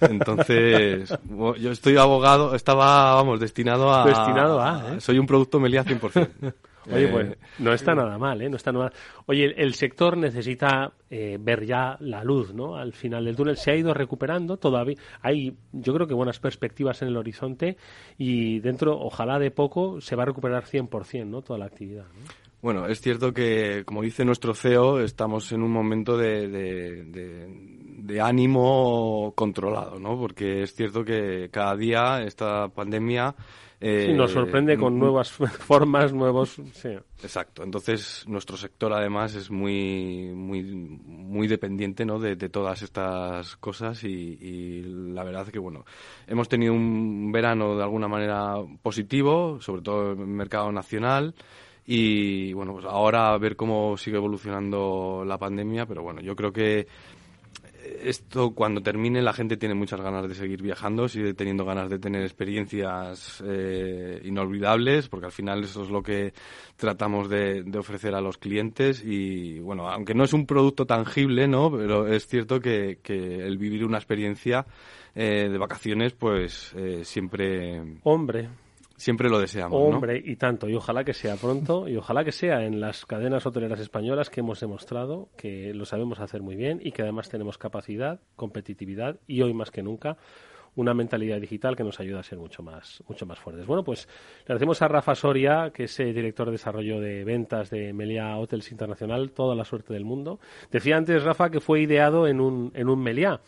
Entonces, yo estoy abogado, estaba, vamos, destinado a... Destinado a, Soy un producto Meliá 100%. Oye, pues eh, no está nada mal, ¿eh? No está nada Oye, el, sector necesita eh, ver ya la luz, ¿no? Al final del túnel se ha ido recuperando, todavía hay, yo creo que buenas perspectivas en el horizonte y dentro, ojalá de poco, se va a recuperar 100%, ¿no? Toda la actividad. Bueno, es cierto que, como dice nuestro CEO, estamos en un momento de, de, ánimo controlado, ¿no? Porque es cierto que cada día esta pandemia eh, nos sorprende con nuevas formas, nuevos. Sí. Exacto. Entonces, nuestro sector además es muy, muy, muy dependiente ¿no? de, todas estas cosas y, la verdad es que, bueno, hemos tenido un verano de alguna manera positivo, sobre todo en el mercado nacional. Y bueno, pues ahora a ver cómo sigue evolucionando la pandemia, pero bueno, yo creo que esto cuando termine la gente tiene muchas ganas de seguir viajando, sigue teniendo ganas de tener experiencias eh, inolvidables, porque al final eso es lo que tratamos de, ofrecer a los clientes y bueno, aunque no es un producto tangible, ¿no? Pero es cierto que, el vivir una experiencia eh, de vacaciones, pues eh, siempre... Hombre, Siempre lo deseamos. Hombre, y tanto. Y ojalá que sea pronto, y ojalá que sea en las cadenas hoteleras españolas que hemos demostrado que lo sabemos hacer muy bien y que además tenemos capacidad, competitividad y hoy más que nunca una mentalidad digital que nos ayuda a ser mucho más, mucho más fuertes. Bueno, pues le agradecemos a Rafa Soria, que es eh, director de desarrollo de ventas de Meliá Hotels Internacional, toda la suerte del mundo. Decía antes, Rafa, que fue ideado en un, en un Meliá.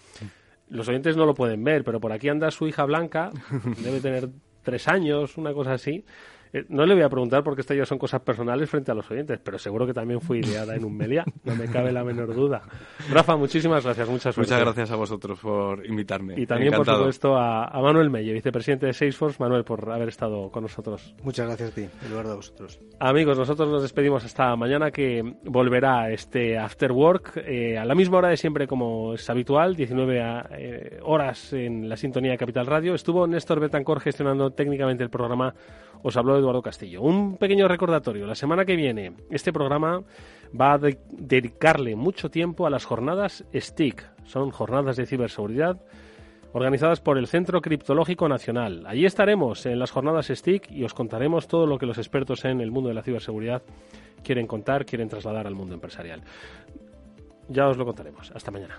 Los oyentes no lo pueden ver, pero por aquí anda su hija Blanca, debe tener tres años, una cosa así, eh, no le voy a preguntar porque estas ya son cosas personales frente a los oyentes, pero seguro que también fue ideada en un Meliá, no me cabe la menor duda. Rafa, muchísimas gracias, muchas Muchas gracias a vosotros por invitarme. Y también, por supuesto, a, Manuel Melle, vicepresidente de Salesforce. Manuel, por haber estado con nosotros. Muchas gracias a ti, Eduardo, a vosotros. Amigos, nosotros nos despedimos hasta mañana que volverá este After Work eh, a la misma hora de siempre como es habitual, 19 eh, horas en la sintonía de Capital Radio. Estuvo Néstor Betancor gestionando técnicamente el programa os habló Eduardo Castillo. Un pequeño recordatorio. La semana que viene este programa va a dedicarle mucho tiempo a las jornadas STIC. Son jornadas de ciberseguridad organizadas por el Centro Criptológico Nacional. Allí estaremos en las jornadas STIC y os contaremos todo lo que los expertos en el mundo de la ciberseguridad quieren contar, quieren trasladar al mundo empresarial. Ya os lo contaremos. Hasta mañana.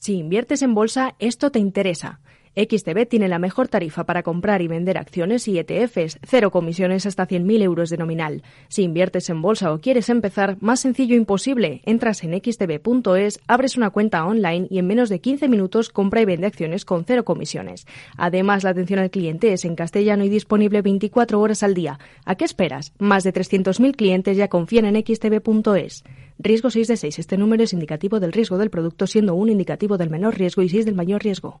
Si inviertes en bolsa, esto te interesa. XTB tiene la mejor tarifa para comprar y vender acciones y ETFs, cero comisiones hasta 100.000 euros de nominal. Si inviertes en bolsa o quieres empezar, más sencillo imposible. Entras en xtb.es, abres una cuenta online y en menos de 15 minutos compra y vende acciones con cero comisiones. Además, la atención al cliente es en castellano y disponible 24 horas al día. ¿A qué esperas? Más de 300.000 clientes ya confían en xtb.es. Riesgo 6 de 6. Este número es indicativo del riesgo del producto, siendo un indicativo del menor riesgo y 6 del mayor riesgo.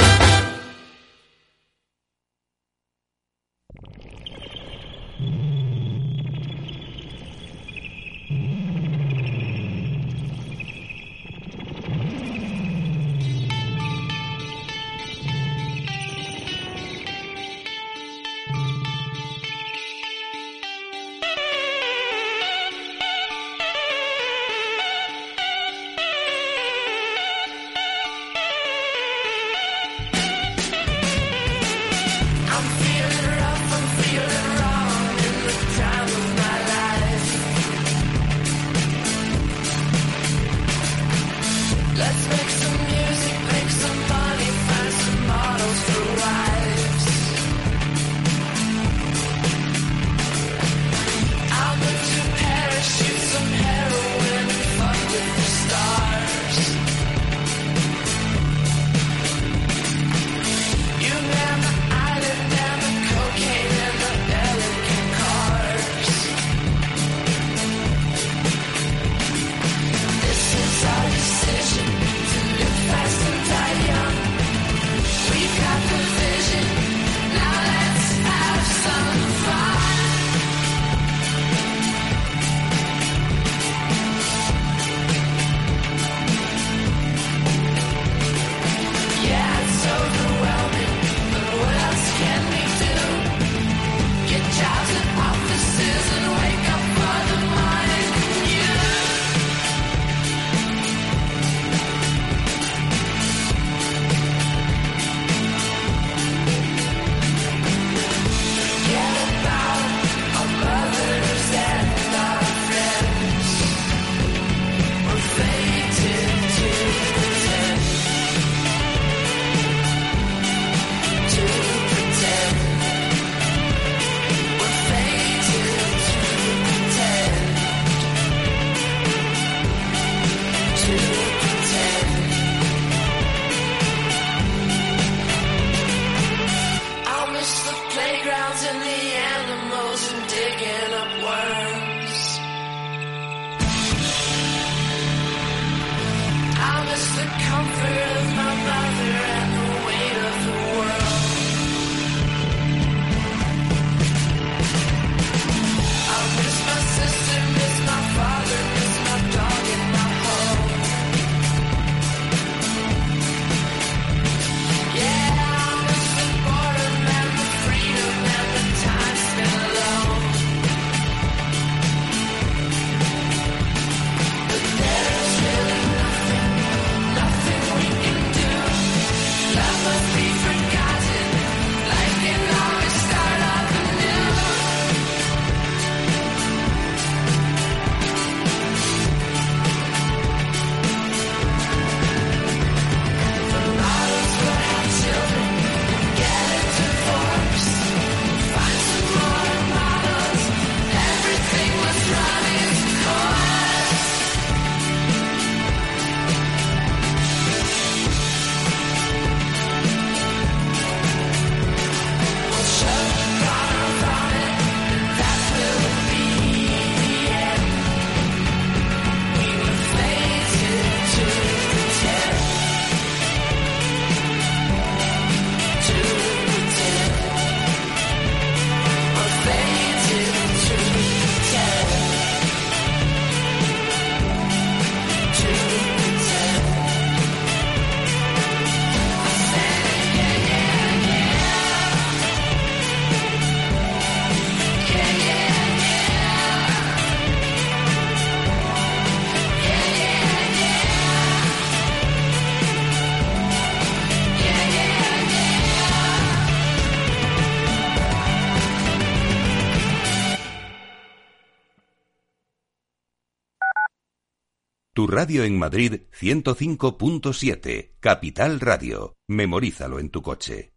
Radio en Madrid 105.7, Capital Radio. Memorízalo en tu coche.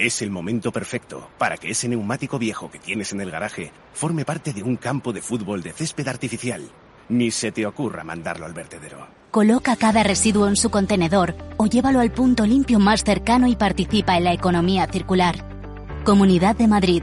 Es el momento perfecto para que ese neumático viejo que tienes en el garaje forme parte de un campo de fútbol de césped artificial. Ni se te ocurra mandarlo al vertedero. Coloca cada residuo en su contenedor o llévalo al punto limpio más cercano y participa en la economía circular. Comunidad de Madrid.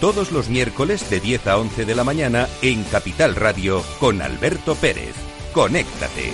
Todos los miércoles de 10 a 11 de la mañana en Capital Radio con Alberto Pérez. Conéctate.